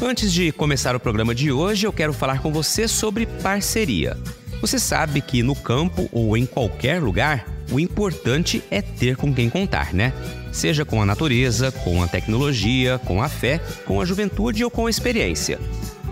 Antes de começar o programa de hoje, eu quero falar com você sobre parceria. Você sabe que no campo ou em qualquer lugar, o importante é ter com quem contar, né? Seja com a natureza, com a tecnologia, com a fé, com a juventude ou com a experiência.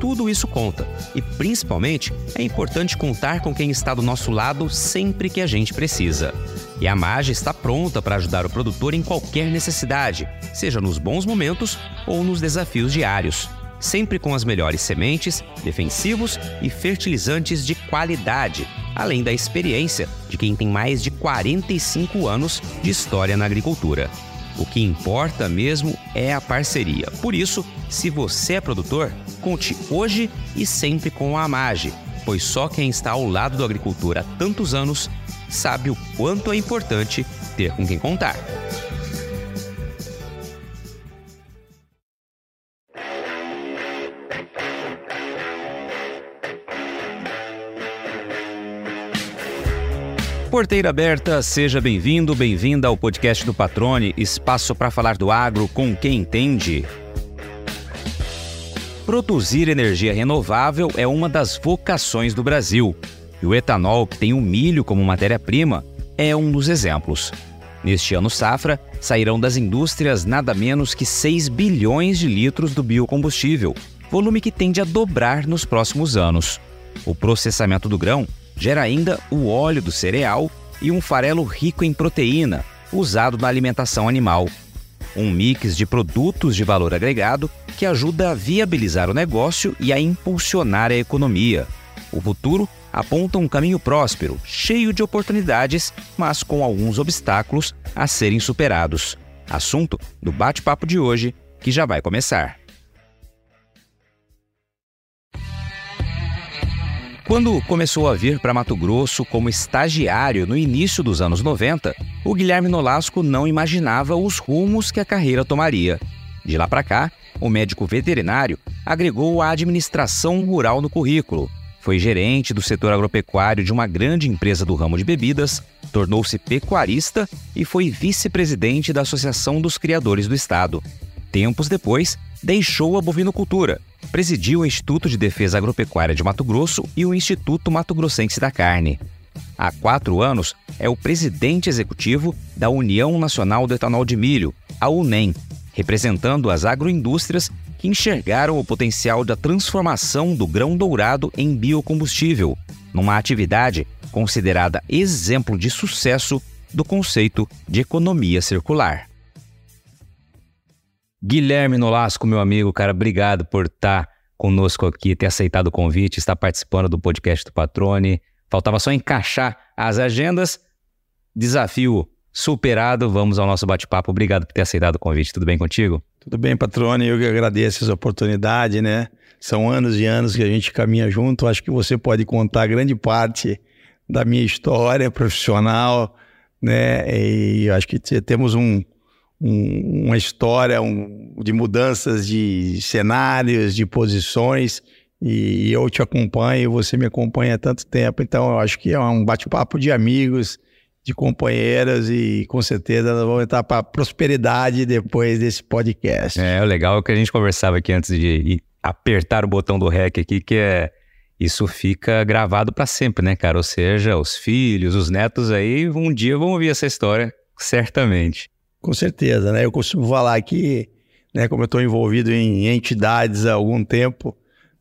Tudo isso conta. E principalmente é importante contar com quem está do nosso lado sempre que a gente precisa. E a Mage está pronta para ajudar o produtor em qualquer necessidade, seja nos bons momentos ou nos desafios diários sempre com as melhores sementes, defensivos e fertilizantes de qualidade, além da experiência de quem tem mais de 45 anos de história na agricultura. O que importa mesmo é a parceria. Por isso, se você é produtor, conte hoje e sempre com a Amage, pois só quem está ao lado do agricultor há tantos anos sabe o quanto é importante ter com quem contar. Porteira aberta, seja bem-vindo, bem-vinda ao podcast do Patrone, espaço para falar do agro com quem entende. Produzir energia renovável é uma das vocações do Brasil. E o etanol, que tem o milho como matéria-prima, é um dos exemplos. Neste ano safra, sairão das indústrias nada menos que 6 bilhões de litros do biocombustível, volume que tende a dobrar nos próximos anos. O processamento do grão gera ainda o óleo do cereal e um farelo rico em proteína, usado na alimentação animal. Um mix de produtos de valor agregado que ajuda a viabilizar o negócio e a impulsionar a economia. O futuro aponta um caminho próspero, cheio de oportunidades, mas com alguns obstáculos a serem superados. Assunto do bate-papo de hoje, que já vai começar. Quando começou a vir para Mato Grosso como estagiário no início dos anos 90, o Guilherme Nolasco não imaginava os rumos que a carreira tomaria. De lá para cá, o médico veterinário agregou a administração rural no currículo. Foi gerente do setor agropecuário de uma grande empresa do ramo de bebidas, tornou-se pecuarista e foi vice-presidente da Associação dos Criadores do Estado. Tempos depois, deixou a bovinocultura presidiu o Instituto de Defesa Agropecuária de Mato Grosso e o Instituto Mato Grossense da Carne. Há quatro anos, é o presidente executivo da União Nacional do Etanol de Milho, a UNEM, representando as agroindústrias que enxergaram o potencial da transformação do grão dourado em biocombustível, numa atividade considerada exemplo de sucesso do conceito de economia circular. Guilherme Nolasco, meu amigo, cara, obrigado por estar conosco aqui, ter aceitado o convite, estar participando do podcast do Patrone. Faltava só encaixar as agendas. Desafio superado. Vamos ao nosso bate-papo. Obrigado por ter aceitado o convite. Tudo bem contigo? Tudo bem, Patrone. Eu que agradeço essa oportunidade, né? São anos e anos que a gente caminha junto. Acho que você pode contar grande parte da minha história profissional, né? E acho que temos um, um, uma história um, de mudanças de cenários, de posições, e eu te acompanho, você me acompanha há tanto tempo, então eu acho que é um bate-papo de amigos, de companheiras, e com certeza nós vamos entrar para prosperidade depois desse podcast. É, o legal é que a gente conversava aqui antes de apertar o botão do REC aqui, que é isso fica gravado para sempre, né, cara? Ou seja, os filhos, os netos aí, um dia vão ouvir essa história, certamente. Com certeza, né? Eu costumo falar que, né, como eu estou envolvido em entidades há algum tempo,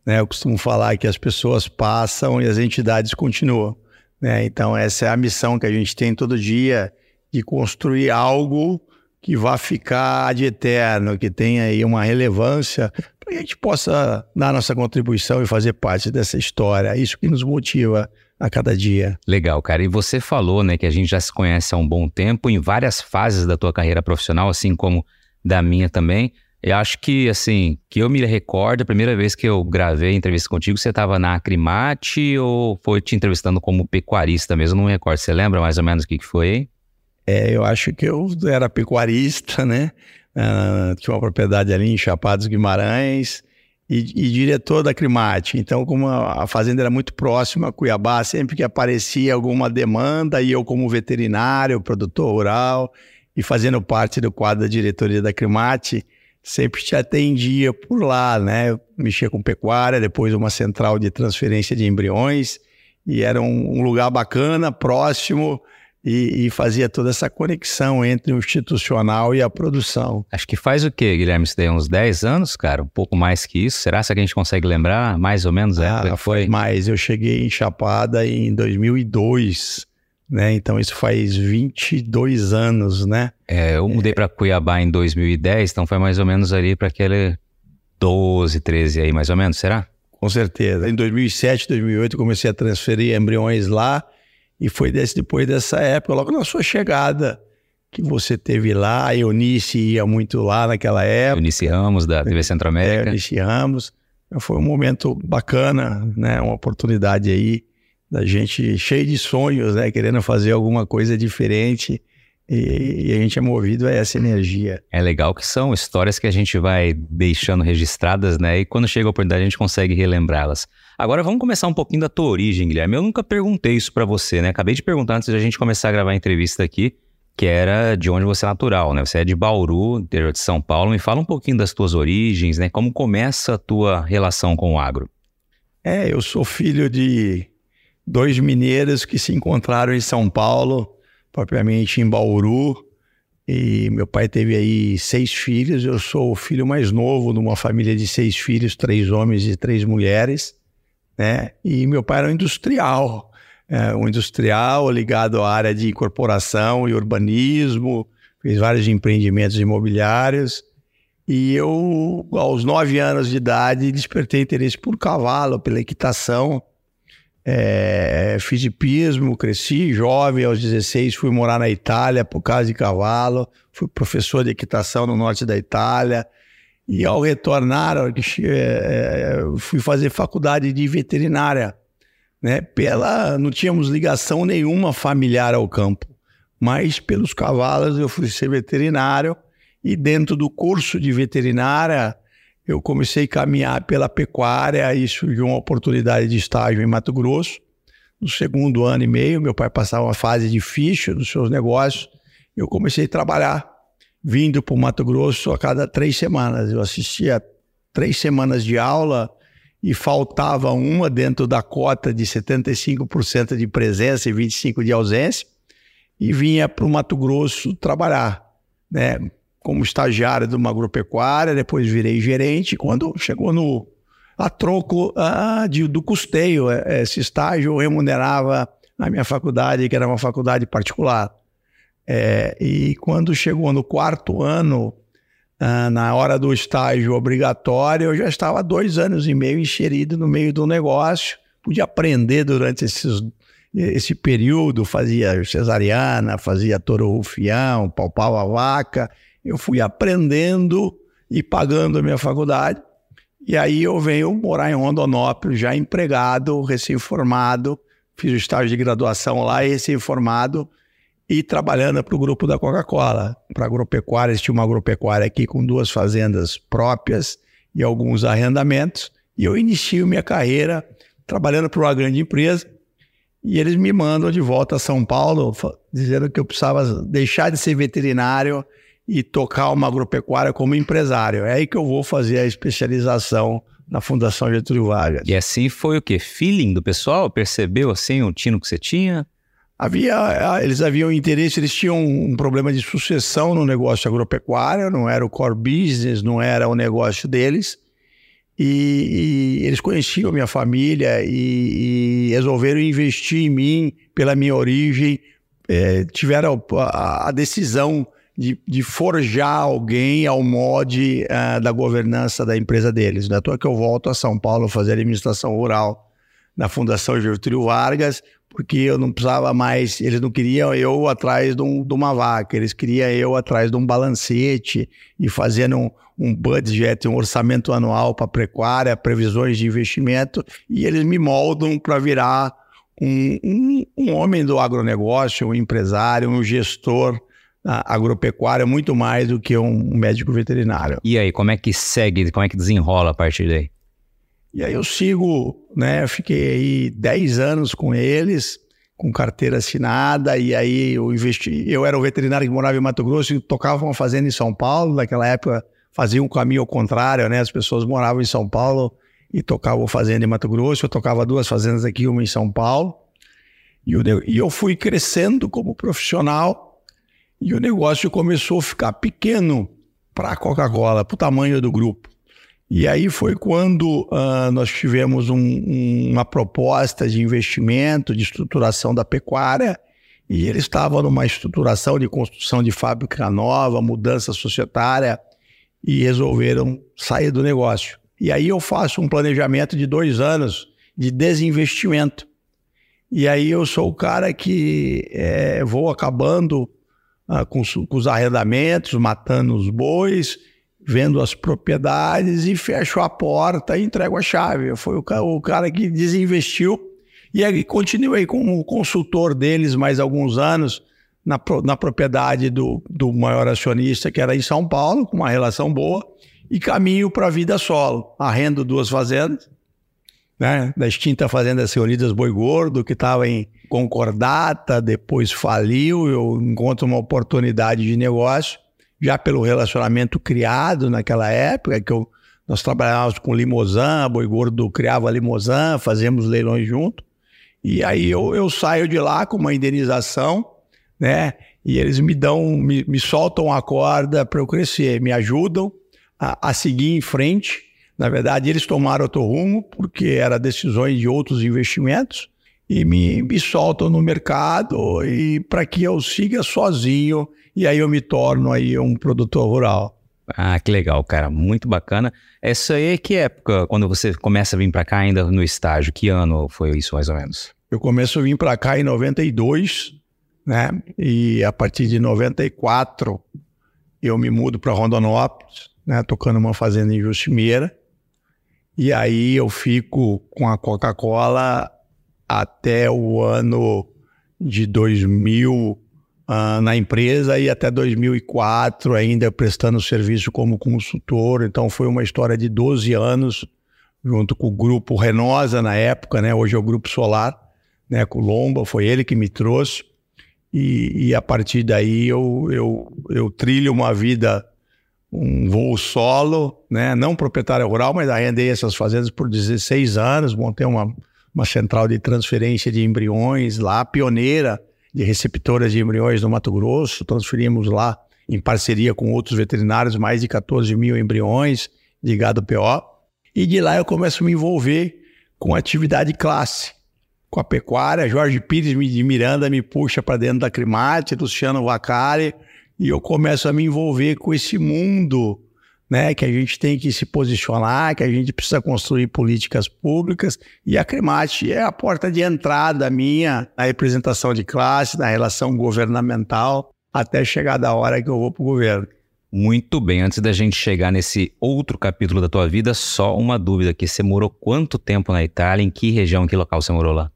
né, eu costumo falar que as pessoas passam e as entidades continuam. Né? Então, essa é a missão que a gente tem todo dia de construir algo que vá ficar de eterno, que tenha aí uma relevância, para que a gente possa dar nossa contribuição e fazer parte dessa história. É isso que nos motiva a cada dia. Legal, cara. E você falou, né, que a gente já se conhece há um bom tempo em várias fases da tua carreira profissional, assim como da minha também. Eu acho que, assim, que eu me recordo, a primeira vez que eu gravei entrevista contigo, você estava na Acrimate ou foi te entrevistando como pecuarista mesmo? não me recordo. Você lembra mais ou menos o que, que foi? É, eu acho que eu era pecuarista, né? Uh, tinha uma propriedade ali em Chapados Guimarães e, e, diretor da Crimate. Então, como a, fazenda era muito próxima a Cuiabá, sempre que aparecia alguma demanda, e eu como veterinário, produtor rural, e fazendo parte do quadro da diretoria da Crimate, sempre te atendia por lá, né? Mexia com pecuária, depois uma central de transferência de embriões, e era um, um lugar bacana, próximo, e, e, fazia toda essa conexão entre o institucional e a produção. Acho que faz o quê, Guilherme? Isso daí uns 10 anos, cara? Um pouco mais que isso? Será que a gente consegue lembrar mais ou menos ah, foi? Mais, eu cheguei em Chapada em 2002, né? Então isso faz 22 anos, né? É, eu mudei é... para Cuiabá em 2010, então foi mais ou menos ali para aquele 12, 13 aí, mais ou menos, será? Com certeza. Em 2007, 2008 comecei a transferir embriões lá e foi desse, depois dessa época, logo na sua chegada, que você teve lá. A Eunice ia muito lá naquela época. Eunice Ramos, da TV Centro-América. É, Eunice Ramos. Foi um momento bacana, né? Uma oportunidade aí da gente cheio de sonhos, né? Querendo fazer alguma coisa diferente. E, e, a gente é movido a essa energia. É legal que são histórias que a gente vai deixando registradas, né? E quando chega a oportunidade a gente consegue relembrá-las. Agora vamos começar um pouquinho da tua origem, Guilherme. Eu nunca perguntei isso para você, né? Acabei de perguntar antes da gente começar a gravar a entrevista aqui, que era de onde você é natural, né? Você é de Bauru, interior de São Paulo. Me fala um pouquinho das tuas origens, né? Como começa a tua relação com o agro? É, eu sou filho de dois mineiros que se encontraram em São Paulo propriamente em Bauru. E meu pai teve aí seis filhos. Eu sou o filho mais novo de uma família de seis filhos, três homens e três mulheres. Né? E meu pai era um industrial, é, um industrial ligado à área de incorporação e urbanismo, fez vários empreendimentos imobiliários. E eu, aos nove anos de idade, despertei interesse por cavalo, pela equitação é, fiz hipismo, cresci jovem, aos 16 fui morar na Itália por causa de cavalo, fui professor de equitação no norte da Itália. E ao retornar, é, é, fui fazer faculdade de veterinária. Né? Pela, não tínhamos ligação nenhuma familiar ao campo, mas pelos cavalos eu fui ser veterinário. E dentro do curso de veterinária, eu comecei a caminhar pela pecuária e surgiu uma oportunidade de estágio em Mato Grosso. No segundo ano e meio, meu pai passava uma fase difícil dos seus negócios. Eu comecei a trabalhar, vindo para o Mato Grosso a cada três semanas. Eu assistia três semanas de aula e faltava uma dentro da cota de 75% de presença e 25% de ausência, e vinha para o Mato Grosso trabalhar. Né? Como estagiário de uma agropecuária, depois virei gerente. Quando chegou no a troco ah, de, do custeio, é, esse estágio remunerava a minha faculdade, que era uma faculdade particular. É, e quando chegou no quarto ano, ah, na hora do estágio obrigatório, eu já estava dois anos e meio inserido no meio do negócio, podia aprender durante esses, esse período, fazia cesariana, fazia touro rufião, palpava a vaca, eu fui aprendendo e pagando a minha faculdade. E aí eu venho morar em Rondonópolis, já empregado, recém-formado, fiz o estágio de graduação lá, recém-formado, e trabalhando para o grupo da Coca-Cola, para agropecuária. Tinha uma agropecuária aqui com duas fazendas próprias e alguns arrendamentos. E eu inicio minha carreira trabalhando para uma grande empresa. E eles me mandam de volta a São Paulo, dizendo que eu precisava deixar de ser veterinário e tocar uma agropecuária como empresário. É aí que eu vou fazer a especialização na Fundação Getúlio Vargas. E assim foi o quê? Feeling do pessoal? Percebeu assim o tino que você tinha? Havia, eles haviam interesse, eles tinham um problema de sucessão no negócio agropecuário, não era o core business, não era o negócio deles. E, e eles conheciam minha família e, e, resolveram investir em mim pela minha origem. É, tiveram a, a decisão de, de forjar alguém ao mod uh, da governança da empresa deles. Não é toa que eu volto a São Paulo fazer administração rural na Fundação Getúlio Vargas, porque eu não precisava mais, eles não queriam eu atrás de, um, de uma vaca, eles queriam eu atrás de um balancete e fazendo um, um budget, um orçamento anual para pecuária, previsões de investimento, e eles me moldam para virar um, um, um homem do agronegócio, um empresário, um gestor agropecuária muito mais do que um médico veterinário. E aí, como é que segue, como é que desenrola a partir daí? E aí eu sigo, né? Eu fiquei aí 10 anos com eles, com carteira assinada, e aí eu investi. Eu era o veterinário que morava em Mato Grosso e tocava uma fazenda em São Paulo, naquela época faziam um caminho ao contrário, né? As pessoas moravam em São Paulo e tocavam fazenda em Mato Grosso, eu tocava duas fazendas aqui, uma em São Paulo. E, e eu fui crescendo como profissional e o negócio começou a ficar pequeno para a Coca-Cola, para o tamanho do grupo. E aí foi quando uh, nós tivemos um, um, uma proposta de investimento, de estruturação da pecuária, e ele estava numa estruturação de construção de fábrica nova, mudança societária, e resolveram sair do negócio. E aí eu faço um planejamento de dois anos de desinvestimento. E aí eu sou o cara que é, vou acabando ah, com, com, os arrendamentos, matando os bois, vendo as propriedades e fecho a porta e entrego a chave. Foi o, o cara que desinvestiu e aí continuei como consultor deles mais alguns anos na, na propriedade do, do maior acionista, que era em São Paulo, com uma relação boa, e caminho para a vida solo. Arrendo duas fazendas, né, da extinta Fazenda Reunidas Boi Gordo, que estava em concordata, depois faliu, eu encontro uma oportunidade de negócio, já pelo relacionamento criado naquela época, que eu, nós trabalhávamos com Limousin, Boi Gordo criava Limousin, fazíamos leilões junto, e aí eu, eu saio de lá com uma indenização, né, e eles me dão, me, me soltam a corda para eu crescer, me ajudam a, a seguir em frente, na verdade, eles tomaram outro rumo, porque eram decisões de outros investimentos, e me, me soltam no mercado e para que eu siga sozinho, e aí eu me torno aí um produtor rural. Ah, que legal, cara, muito bacana. Essa aí, que época, quando você começa a vir para cá ainda no estágio, que ano foi isso mais ou menos? Eu começo a vir para cá em 92, né? E a partir de 94 eu me mudo para Rondonópolis, né? Tocando uma fazenda em Justimeira. E aí eu fico com a Coca-Cola até o ano de 2000 uh, ah, na empresa e até 2004 ainda prestando serviço como consultor. Então foi uma história de 12 anos junto com o grupo Renosa na época, né? Hoje é o Grupo Solar, né? Com o Lomba, foi ele que me trouxe. E, e a partir daí eu, eu, eu trilho uma vida um voo solo, né? não proprietário rural, mas arrendei essas fazendas por 16 anos, montei uma, uma central de transferência de embriões lá, pioneira de receptoras de embriões no Mato Grosso, transferimos lá em parceria com outros veterinários mais de 14 mil embriões de gado PO, e de lá eu começo a me envolver com atividade classe, com a pecuária, Jorge Pires de Miranda me puxa para dentro da Crimate, Luciano Vacari, e eu começo a me envolver com esse mundo, né, que a gente tem que se posicionar, que a gente precisa construir políticas públicas, e a Cremate é a porta de entrada minha na representação de classe, na relação governamental, até chegar da hora que eu vou para o governo. Muito bem, antes da gente chegar nesse outro capítulo da tua vida, só uma dúvida aqui. Você morou quanto tempo na Itália? Em que região, em que local você morou lá?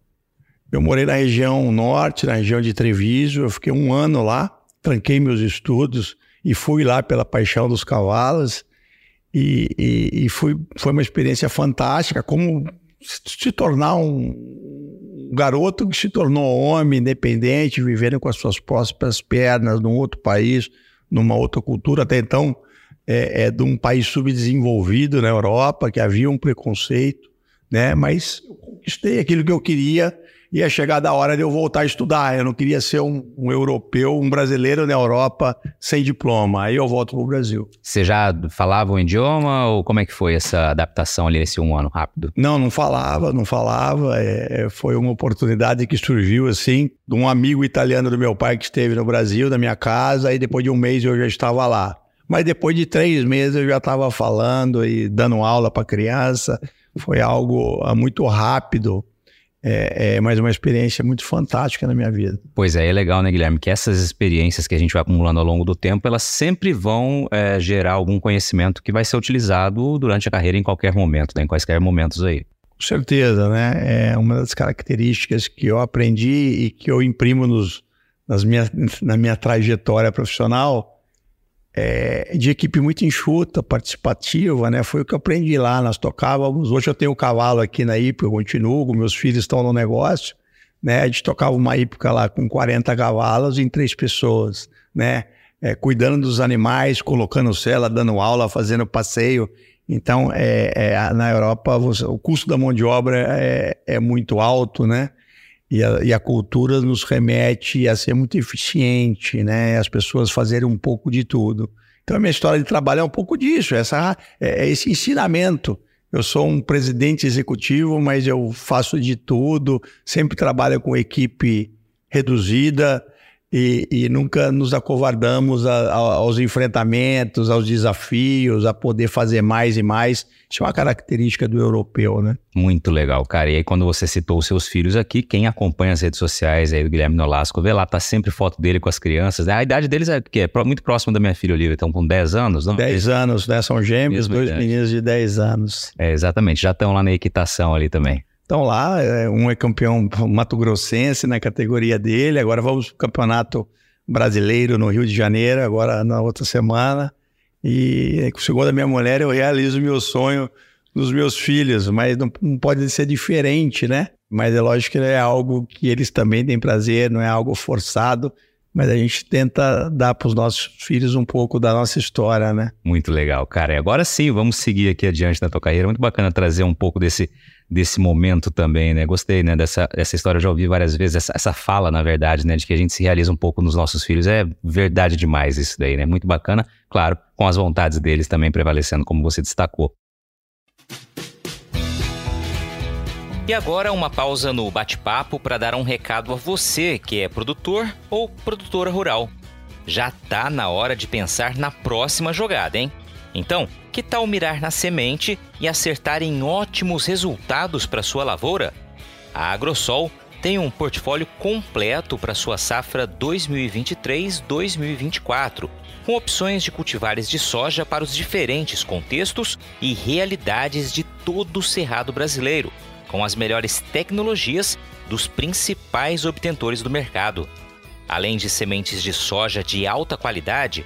Eu morei na região norte, na região de Treviso, eu fiquei um ano lá, tranquei meus estudos e fui lá pela paixão dos cavalos. E, e, e fui, foi uma experiência fantástica, como se tornar um garoto que se tornou homem independente, vivendo com as suas próprias pernas num outro país, numa outra cultura. Até então, é, é de um país subdesenvolvido na Europa, que havia um preconceito, né? Mas conquistei aquilo que eu queria ia chegar da hora de eu voltar a estudar. Eu não queria ser um, um europeu, um brasileiro na Europa sem diploma. Aí eu volto para o Brasil. Você já falava o idioma ou como é que foi essa adaptação ali nesse um ano rápido? Não, não falava, não falava. É, foi uma oportunidade que surgiu assim de um amigo italiano do meu pai que esteve no Brasil, na minha casa. Aí depois de um mês eu já estava lá. Mas depois de três meses eu já estava falando e dando aula para criança. Foi algo ah, muito rápido é, é mais uma experiência muito fantástica na minha vida. Pois é, é legal, né, Guilherme? Que essas experiências que a gente vai acumulando ao longo do tempo, elas sempre vão é, gerar algum conhecimento que vai ser utilizado durante a carreira em qualquer momento, né, em quaisquer momentos aí. Com certeza, né? É uma das características que eu aprendi e que eu imprimo nos, nas minha, na minha trajetória profissional é, de equipe muito enxuta, participativa, né? Foi o que eu aprendi lá. Nós tocávamos. Hoje eu tenho um cavalo aqui na IPA, eu continuo, meus filhos estão no negócio, né? A gente tocava uma hípica lá com 40 cavalos em três pessoas, né? é, cuidando dos animais, colocando cela, dando aula, fazendo passeio. Então, é, é, na Europa, você, o custo da mão de obra é, é muito alto, né? E a, e a, cultura nos remete a ser muito eficiente, né? As pessoas fazerem um pouco de tudo. Então, a minha história de trabalho é um pouco disso, essa, é, é esse ensinamento. Eu sou um presidente executivo, mas eu faço de tudo, sempre trabalho com equipe reduzida, e, e, nunca nos acovardamos a, a, aos enfrentamentos, aos desafios, a poder fazer mais e mais. Isso é uma característica do europeu, né? Muito legal, cara. E aí, quando você citou os seus filhos aqui, quem acompanha as redes sociais aí do Guilherme Nolasco, vê lá, tá sempre foto dele com as crianças. Né? A idade deles é, que é muito próxima da minha filha Olivia, estão com 10 anos, não? 10 anos, né? São gêmeos, dois idade. meninos de 10 anos. É, exatamente, já estão lá na equitação ali também. Então lá, é, um é campeão mato-grossense na categoria dele, agora vamos para o campeonato brasileiro no Rio de Janeiro, agora na outra semana. E segundo a minha mulher, eu realizo o meu sonho dos meus filhos, mas não, não, pode ser diferente, né? Mas é lógico que é algo que eles também têm prazer, não é algo forçado, mas a gente tenta dar para os nossos filhos um pouco da nossa história, né? Muito legal, cara. E agora sim, vamos seguir aqui adiante na tua carreira. Muito bacana trazer um pouco desse desse momento também, né? Gostei, né? Dessa, dessa história, eu já ouvi várias vezes, essa, essa fala, na verdade, né? De que a gente se realiza um pouco nos nossos filhos. É verdade demais isso daí, né? Muito bacana, claro, com as vontades deles também prevalecendo, como você destacou. E agora uma pausa no bate-papo para dar um recado a você que é produtor ou produtora rural. Já tá na hora de pensar na próxima jogada, hein? Então, que tal mirar na semente e acertar em ótimos resultados para sua lavoura? A Agrosol tem um portfólio completo para sua safra 2023-2024, com opções de cultivares de soja para os diferentes contextos e realidades de todo o cerrado brasileiro, com as melhores tecnologias dos principais obtentores do mercado. Além de sementes de soja de alta qualidade,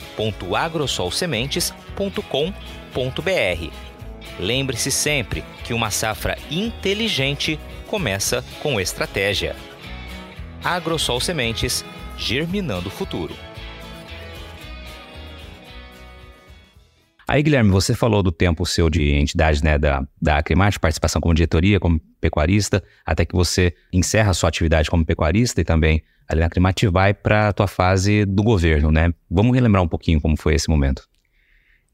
www.agrosolsementes.com.br. Lembre-se sempre que uma safra inteligente começa com estratégia. Agrosol Sementes, germinando o futuro. Aí, Guilherme, você falou do tempo seu de entidade né, da, da Acrimate, participação como diretoria, como pecuarista, até que você encerra a sua atividade como pecuarista e também ali na Acrimate vai para a tua fase do governo, né? Vamos relembrar um pouquinho como foi esse momento.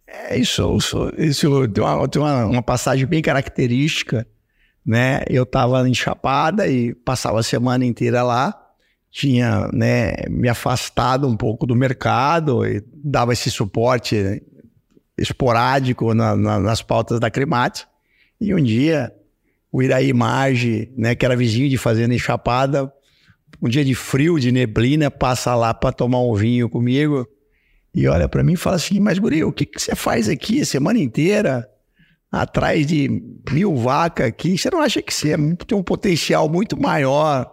É isso, isso, isso tem, uma, tem uma, uma passagem bem característica, né? Eu estava em Chapada e passava a semana inteira lá, tinha né, me afastado um pouco do mercado e dava esse suporte esporádico na, na, nas pautas da Cremate. E um dia, o Iraí Marge, né, que era vizinho de Fazenda em Chapada, um dia de frio, de neblina, passa lá para tomar um vinho comigo e olha para mim e fala assim: Mas, Guri, o que, que você faz aqui a semana inteira? Atrás de mil vacas aqui, você não acha que você é tem um potencial muito maior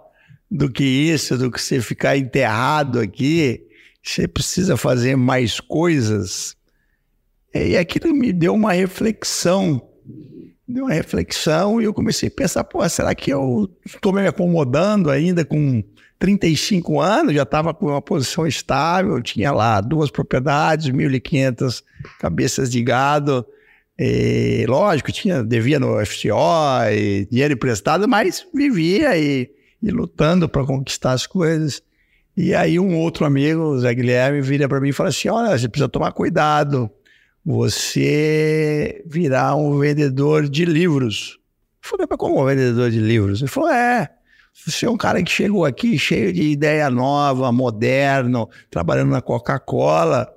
do que isso, do que você ficar enterrado aqui? Você precisa fazer mais coisas? E aquilo me deu uma reflexão. Deu uma reflexão e eu comecei a pensar, pô, será que eu estou me acomodando ainda com 35 anos, já estava com uma posição estável, tinha lá duas propriedades, 1.500 cabeças de gado. E, lógico, tinha, devia no FCO, e dinheiro emprestado, mas vivia e, e lutando para conquistar as coisas. E aí um outro amigo, o Zé Guilherme, vira para mim e fala assim, olha, você precisa tomar cuidado, você virar um vendedor de livros. Eu falei, mas como um vendedor de livros? Ele falou, é, você é um cara que chegou aqui cheio de ideia nova, moderno, trabalhando na Coca-Cola,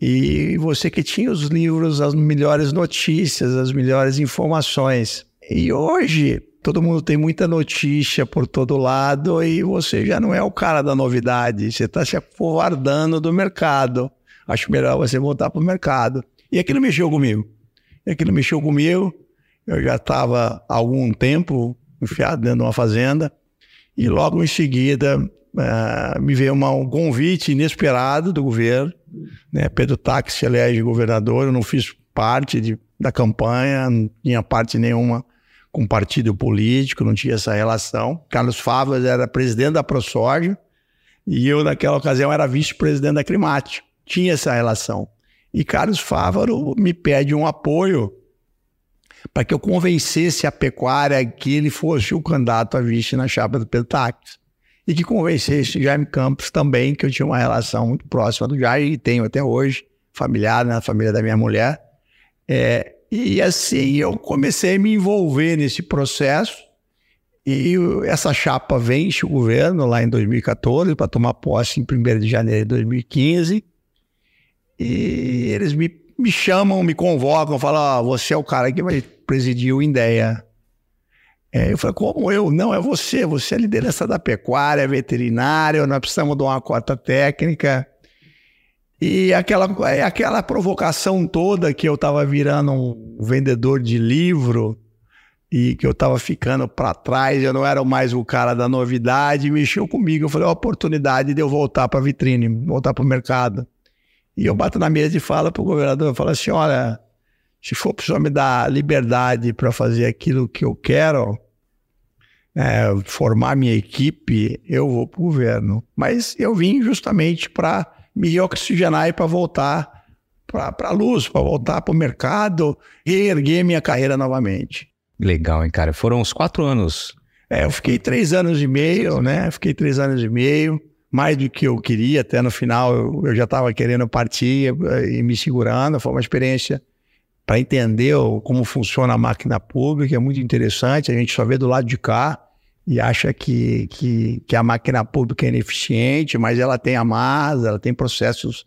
e você que tinha os livros, as melhores notícias, as melhores informações. E hoje, todo mundo tem muita notícia por todo lado e você já não é o cara da novidade, você está se acovardando do mercado. Acho melhor você voltar para o mercado. E aquilo mexeu comigo. E aquilo mexeu comigo. Eu já estava há algum tempo enfiado dentro de uma fazenda. E logo em seguida uh, me veio uma, um convite inesperado do governo. Né? Pedro Táxi elege governador. Eu não fiz parte de, da campanha, não tinha parte nenhuma com partido político, não tinha essa relação. Carlos Favas era presidente da ProSoja e eu, naquela ocasião, era vice-presidente da Climate. Tinha essa relação. E Carlos Fávaro me pede um apoio para que eu convencesse a pecuária que ele fosse o candidato a vice na chapa do Táxi. E que convencesse Jaime Campos também, que eu tinha uma relação muito próxima do Jaime, e tenho até hoje, familiar, na família da minha mulher. É, e assim eu comecei a me envolver nesse processo. E essa chapa vence o governo lá em 2014 para tomar posse em 1 de janeiro de 2015. E eles me, me chamam, me convocam, falam: oh, você é o cara que vai presidir o INDEA. É, eu falei, como eu? Não, é você, você é a liderança da pecuária, veterinária, nós precisamos de uma cota técnica. E aquela, é aquela provocação toda que eu estava virando um vendedor de livro e que eu estava ficando para trás, eu não era mais o cara da novidade, mexeu comigo. Eu falei, a oportunidade de eu voltar para a vitrine, voltar para o mercado. E eu bato na mesa e falo para o governador, eu falo assim, olha, se for para me dar liberdade para fazer aquilo que eu quero, é, formar minha equipe, eu vou para o governo. Mas eu vim justamente para me reoxigenar e para voltar para a luz, para voltar para o mercado, reerguer minha carreira novamente. Legal, hein, cara? Foram uns quatro anos. É, eu fiquei três anos e meio, né? Fiquei três anos e meio, mais do que eu queria. Até no final eu, eu já estava querendo partir eh, e me segurando. Foi uma experiência para entender como funciona a máquina pública, é muito interessante. A gente só vê do lado de cá e acha que, que, que a máquina pública é ineficiente, mas ela tem amarras, ela tem processos,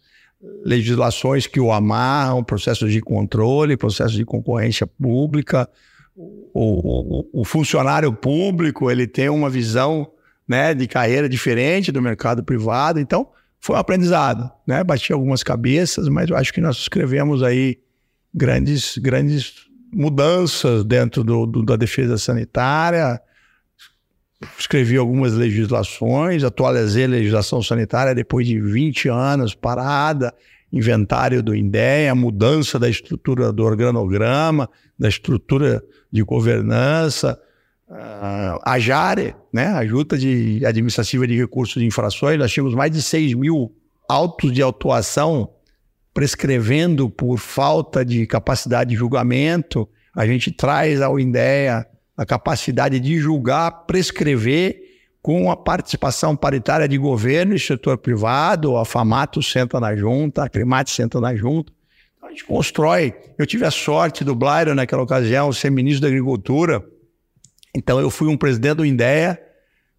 legislações que o amarram, processos de controle, processos de concorrência pública. O, o, o funcionário público ele tem uma visão né, de carreira diferente do mercado privado, então foi um aprendizado, né? Bati algumas cabeças, mas eu acho que nós escrevemos aí grandes, grandes mudanças dentro do, do da defesa sanitária, escrevi algumas legislações, atualizei a legislação sanitária depois de 20 anos parada, inventário do INDEA, mudança da estrutura do organograma, da estrutura de governança, a JARE, né, a Junta de Administrativa de Recursos de Infrações, nós tínhamos mais de 6 mil autos de autuação prescrevendo por falta de capacidade de julgamento, a gente traz ao INDEA a capacidade de julgar, prescrever com a participação paritária de governo e setor privado, a FAMATO senta na junta, a CRIMAT senta na junta. Então a gente constrói. Eu tive a sorte do Blairo, naquela ocasião, ser ministro da Agricultura. Então eu fui um presidente do INDEA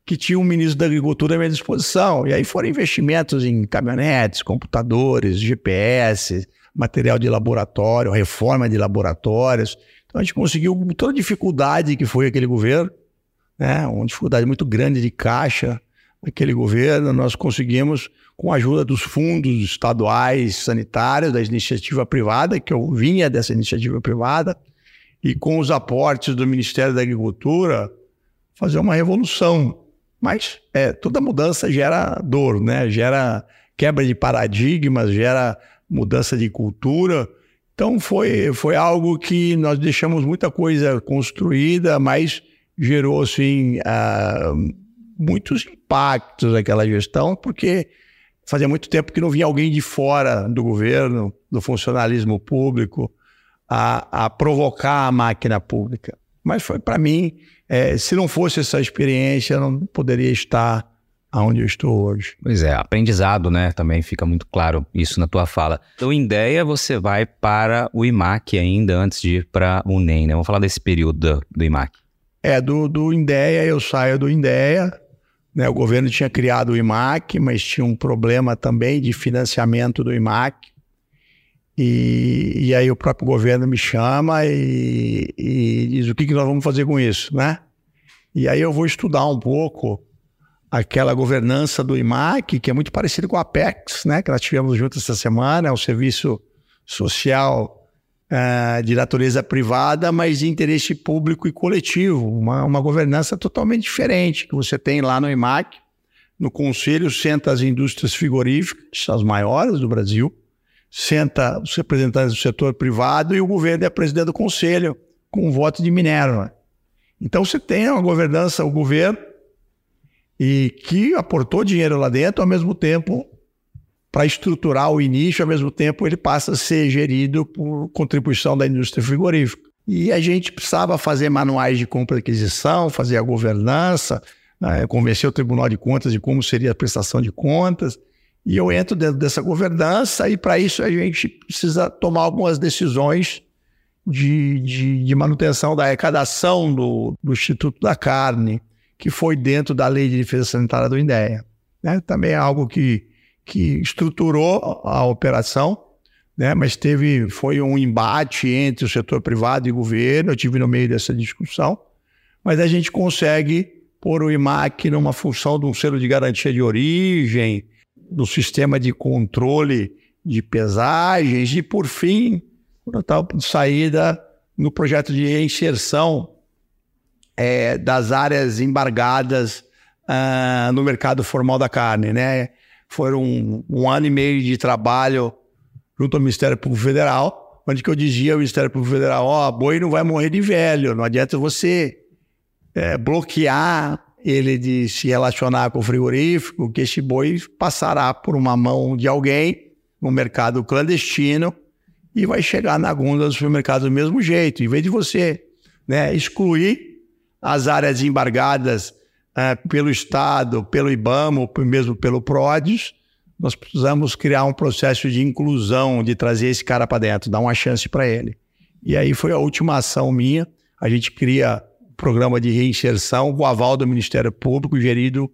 que tinha um ministro da Agricultura à minha disposição. E aí foram investimentos em caminhonetes, computadores, GPS, material de laboratório, reforma de laboratórios. Então a gente conseguiu, com toda a dificuldade que foi aquele governo, né, uma dificuldade muito grande de caixa aquele governo, nós conseguimos, com a ajuda dos fundos estaduais sanitários, da iniciativa privada, que eu vinha dessa iniciativa privada, e com os aportes do Ministério da Agricultura, fazer uma revolução. Mas é, toda mudança gera dor, né? gera quebra de paradigmas, gera mudança de cultura. Então foi, foi algo que nós deixamos muita coisa construída, mas gerou assim uh, muitos impactos naquela gestão, porque fazia muito tempo que não vinha alguém de fora do governo, do funcionalismo público, a, a provocar a máquina pública. Mas foi para mim, é, se não fosse essa experiência, eu não poderia estar aonde eu estou hoje. Pois é, aprendizado, né? Também fica muito claro isso na tua fala. Então, em ideia, você vai para o IMAC ainda antes de ir para o NEM, né? Vamos falar desse período do, do IMAC. É, do, do INDEA, eu saio do INDEA. Né? O governo tinha criado o IMAC, mas tinha um problema também de financiamento do IMAC. E, e aí o próprio governo me chama e, e diz o que, que nós vamos fazer com isso, né? E aí eu vou estudar um pouco aquela governança do IMAC, que é muito parecido com a Apex, né, que nós tivemos juntos essa semana, é um serviço social uh, de natureza privada, mas de interesse público e coletivo, uma, uma governança totalmente diferente que você tem lá no IMAC. No conselho senta as indústrias frigoríficas, as maiores do Brasil, senta os representantes do setor privado e o governo é presidente do conselho, com o voto de Minerva. Então você tem uma governança, o governo e que aportou dinheiro lá dentro, ao mesmo tempo, para estruturar o início, ao mesmo tempo ele passa a ser gerido por contribuição da indústria frigorífica. E a gente precisava fazer manuais de compra e aquisição, fazer a governança, né, convencer o Tribunal de Contas de como seria a prestação de contas. E eu entro dentro dessa governança e para isso a gente precisa tomar algumas decisões de, de, de manutenção da arrecadação do, do Instituto da Carne, que foi dentro da Lei de Defesa Sanitária do INDEA. Né? Também é algo que, que estruturou a operação, né? mas teve, foi um embate entre o setor privado e governo, eu tive no meio dessa discussão, mas a gente consegue pôr o IMAC numa função de um selo de garantia de origem, do sistema de controle de pesagens e, por fim, tal saída no projeto de reinserção é, das áreas embargadas uh, no mercado formal da carne, né? Foram um, um, ano e meio de trabalho junto ao Ministério Público Federal, onde que eu dizia ao Ministério Público Federal, ó, oh, boi não vai morrer de velho, não adianta você é, bloquear ele de se relacionar com o frigorífico, que esse boi passará por uma mão de alguém no mercado clandestino e vai chegar na gôndola do supermercado do mesmo jeito. Em vez de você né, excluir as áreas embargadas uh, pelo Estado, pelo IBAMA, ou mesmo pelo PRODES, nós precisamos criar um processo de inclusão, de trazer esse cara para dentro, dar uma chance para ele. E aí foi a última ação minha. A gente cria programa de reinserção com o aval do Ministério Público, gerido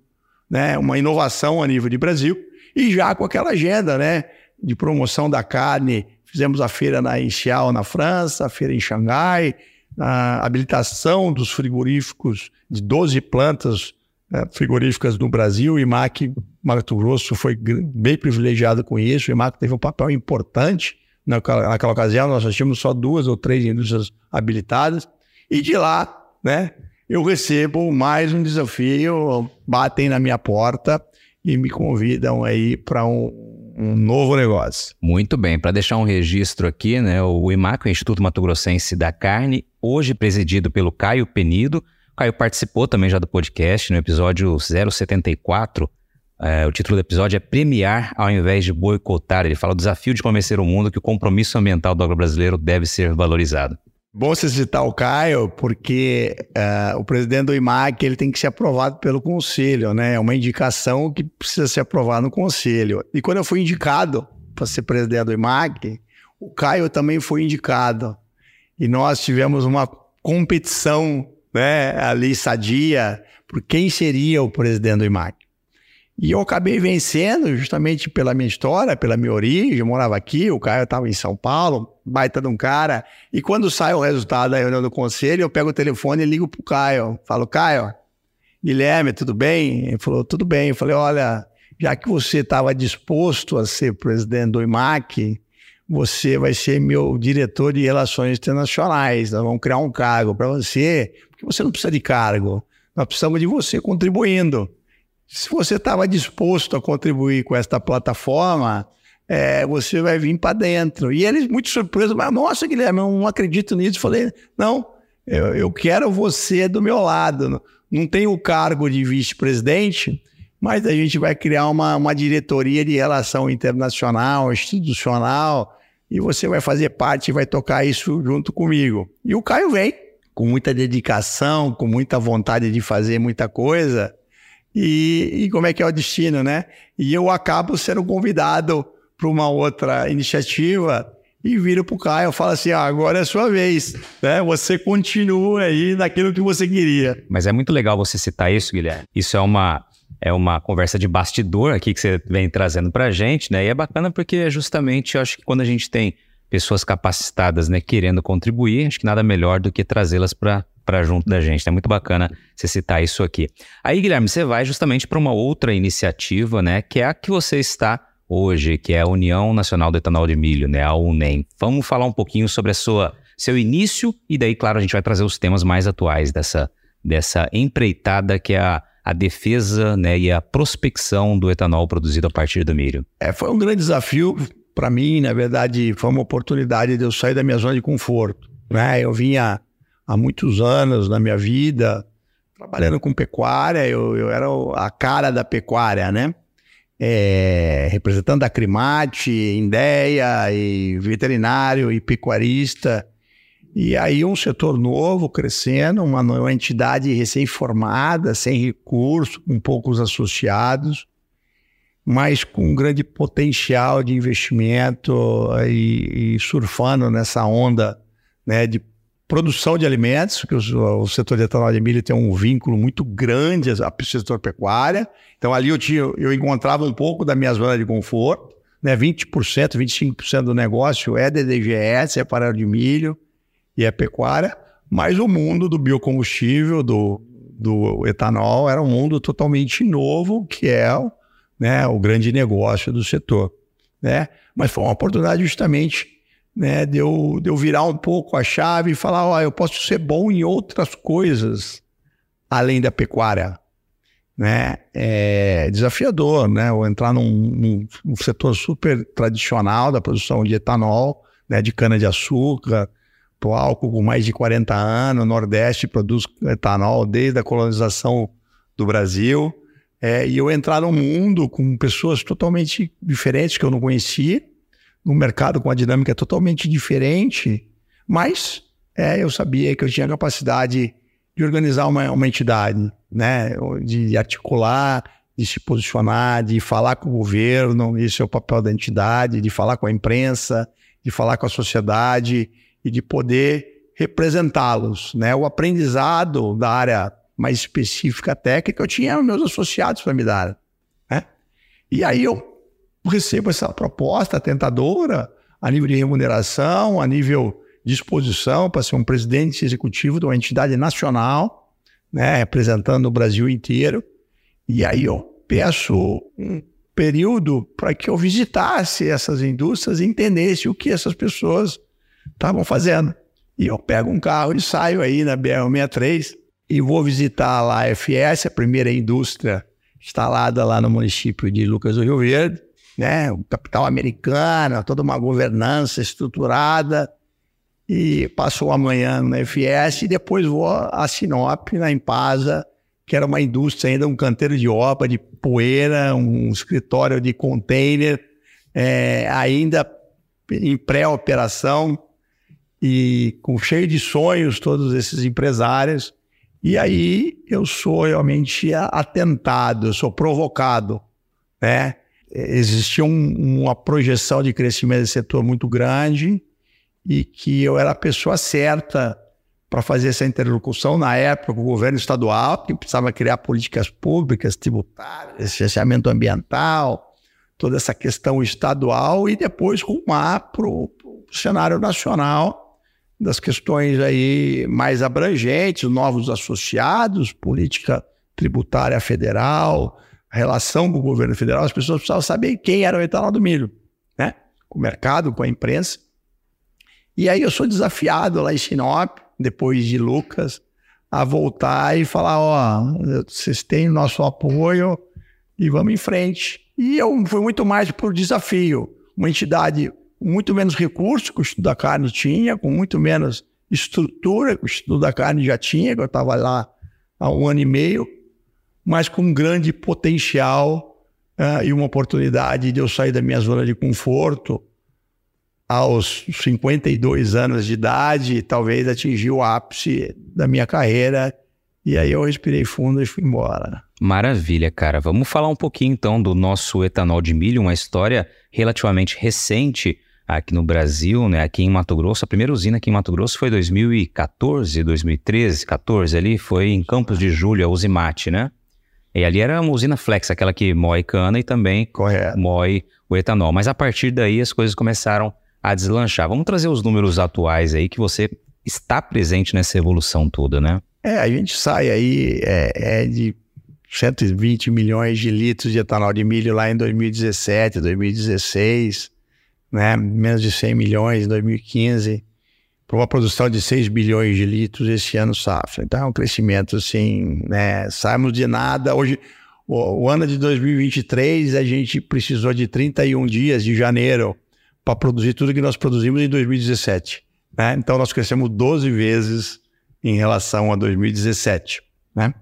né, uma inovação a nível de Brasil, e já com aquela agenda né, de promoção da carne. Fizemos a feira na Inicial na França, a feira em Xangai, a habilitação dos frigoríficos de 12 plantas né, frigoríficas no Brasil. O IMAC Mato Grosso foi bem privilegiado com isso. O IMAC teve um papel importante naquela, naquela ocasião. Nós tínhamos só duas ou três indústrias habilitadas. E de lá, né, eu recebo mais um desafio, batem na minha porta e me convidam aí para um, um novo negócio. Muito bem, para deixar um registro aqui, né, o IMAC, o Instituto Mato Grossense da Carne, hoje presidido pelo Caio Penido. O Caio participou também já do podcast no episódio 074. É, o título do episódio é Premiar ao invés de boicotar. Ele fala o desafio de convencer o mundo que o compromisso ambiental do agrobrasileiro deve ser valorizado. Bom você citar o Caio, porque uh, o presidente do IMAC ele tem que ser aprovado pelo conselho, né? É uma indicação que precisa ser aprovada no conselho. E quando eu fui indicado para ser presidente do IMAC, o Caio também foi indicado. E nós tivemos uma competição né, ali sadia por quem seria o presidente do IMAC. E eu acabei vencendo justamente pela minha história, pela minha origem. Eu morava aqui, o Caio estava em São Paulo, baita de um cara. E quando sai o resultado da reunião do conselho, eu pego o telefone e ligo pro Caio. Falo, Caio, Guilherme, tudo bem? Ele falou, tudo bem. Eu falei, olha, já que você estava disposto a ser presidente do IMAC, você vai ser meu diretor de relações internacionais. Nós vamos criar um cargo para você, porque você não precisa de cargo. Nós precisamos de você contribuindo se você estava disposto a contribuir com esta plataforma, é, você vai vir para dentro. E eles, muito surpresos, mas nossa, Guilherme, eu não acredito nisso. Eu falei, não, eu, eu quero você do meu lado. Não, tenho o cargo de vice-presidente, mas a gente vai criar uma, uma diretoria de relação internacional, institucional, e você vai fazer parte, vai tocar isso junto comigo. E o Caio vem com muita dedicação, com muita vontade de fazer muita coisa. E, e como é que é o destino, né? E eu acabo sendo convidado para uma outra iniciativa e viro para o Caio e falo assim: ah, agora é a sua vez, né? Você continua aí naquilo que você queria. Mas é muito legal você citar isso, Guilherme. Isso é uma, é uma conversa de bastidor aqui que você vem trazendo para a gente, né? E é bacana porque é justamente, eu acho que quando a gente tem pessoas capacitadas, né, querendo contribuir, acho que nada melhor do que trazê-las para para junto da gente. É muito bacana você citar isso aqui. Aí, Guilherme, você vai justamente para uma outra iniciativa, né, que é a que você está hoje, que é a União Nacional do Etanol de Milho, né, a UNEM. Vamos falar um pouquinho sobre a sua seu início e daí, claro, a gente vai trazer os temas mais atuais dessa, dessa empreitada que é a, a defesa né, e a prospecção do etanol produzido a partir do milho. É, foi um grande desafio para mim, na verdade, foi uma oportunidade de eu sair da minha zona de conforto. Né? Eu vinha há muitos anos na minha vida trabalhando com pecuária, eu, eu era a cara da pecuária, né? É, representando a Crimate, Indeia, e veterinário e pecuarista. E aí um setor novo crescendo, uma, uma entidade recém-formada, sem recurso, com poucos associados, mas com um grande potencial de investimento e, e surfando nessa onda né, de produção de alimentos, que o, o, setor de etanol de milho tem um vínculo muito grande ao setor pecuária. Então ali eu, tinha, eu encontrava um pouco da minha zona de conforto, né, 20%, 25% do negócio é DDGS, é parado de milho, e a pecuária, mas o mundo do biocombustível, do, do etanol, era um mundo totalmente novo, que é né, o grande negócio do setor. Né? Mas foi uma oportunidade justamente né, de, eu, de eu virar um pouco a chave e falar: ó, eu posso ser bom em outras coisas além da pecuária. Né? É desafiador, né? Eu entrar num, num, num setor super tradicional da produção de etanol, né, de cana-de-açúcar, o álcool com mais de 40 anos, o Nordeste produz etanol desde a colonização do Brasil. É, e eu entrar num mundo com pessoas totalmente diferentes que eu não conhecia, num mercado com uma dinâmica totalmente diferente, mas é, eu sabia que eu tinha capacidade de organizar uma, uma entidade, né? de articular, de se posicionar, de falar com o governo, esse é o papel da entidade, de falar com a imprensa, de falar com a sociedade e de poder representá-los. Né? O aprendizado da área mais específica técnica eu tinha meus associados para me dar. Né? E aí eu recebo essa proposta tentadora a nível de remuneração, a nível de exposição para ser um presidente executivo de uma entidade nacional, né, representando o Brasil inteiro. E aí eu peço um período para que eu visitasse essas indústrias e entendesse o que essas pessoas estavam fazendo. E eu pego um carro e saio aí na BR-63 e vou visitar lá a FS, a primeira indústria instalada lá no município de Lucas do Rio Verde, né? O capital americano, toda uma governança estruturada. E passo amanhã na FS e depois vou a Sinop, na Impasa, que era uma indústria ainda, um canteiro de obra, de poeira, um escritório de container, é, ainda em pré-operação, e com cheio de sonhos todos esses empresários. E aí eu sou realmente atentado, eu sou provocado, né? Existia um, uma projeção de crescimento desse setor muito grande e que eu era a pessoa certa para fazer essa interlocução. Na época com o governo estadual, que precisava criar políticas públicas, tributárias, licenciamento ambiental, toda essa questão estadual e depois rumar para o cenário nacional das questões aí mais abrangentes, novos associados, política tributária federal, relação com o governo federal, as pessoas precisavam saber quem era o etanol do milho, né? Com o mercado, com a imprensa. E aí eu sou desafiado lá em Sinop, depois de Lucas, a voltar e falar, ó, vocês têm o nosso apoio e vamos em frente. E eu fui muito mais por desafio. Uma entidade muito menos recursos que o estudo da carne tinha, com muito menos estrutura que o estudo da carne já tinha, que eu estava lá há um ano e meio, mas com um grande potencial uh, e uma oportunidade de eu sair da minha zona de conforto aos 52 anos de idade, talvez atingir o ápice da minha carreira. E aí eu respirei fundo e fui embora. Maravilha, cara. Vamos falar um pouquinho então do nosso etanol de milho, uma história relativamente recente aqui no Brasil, né, aqui em Mato Grosso. A primeira usina aqui em Mato Grosso foi 2014, 2013, 14 ali, foi em Campos de Julho, a Usimate, né? E ali era uma usina flex, aquela que moe cana e também Correto. moe o etanol. Mas a partir daí as coisas começaram a deslanchar. Vamos trazer os números atuais aí que você está presente nessa evolução toda, né? É, a gente sai aí é, é de 120 milhões de litros de etanol de milho lá em 2017, 2016, né? menos de 100 milhões em 2015, para uma produção de 6 bilhões de litros esse ano safra. Então é um crescimento assim, né? saímos de nada. Hoje, o, o ano de 2023, a gente precisou de 31 dias de janeiro para produzir tudo que nós produzimos em 2017. Né? Então nós crescemos 12 vezes em relação a 2017. Né?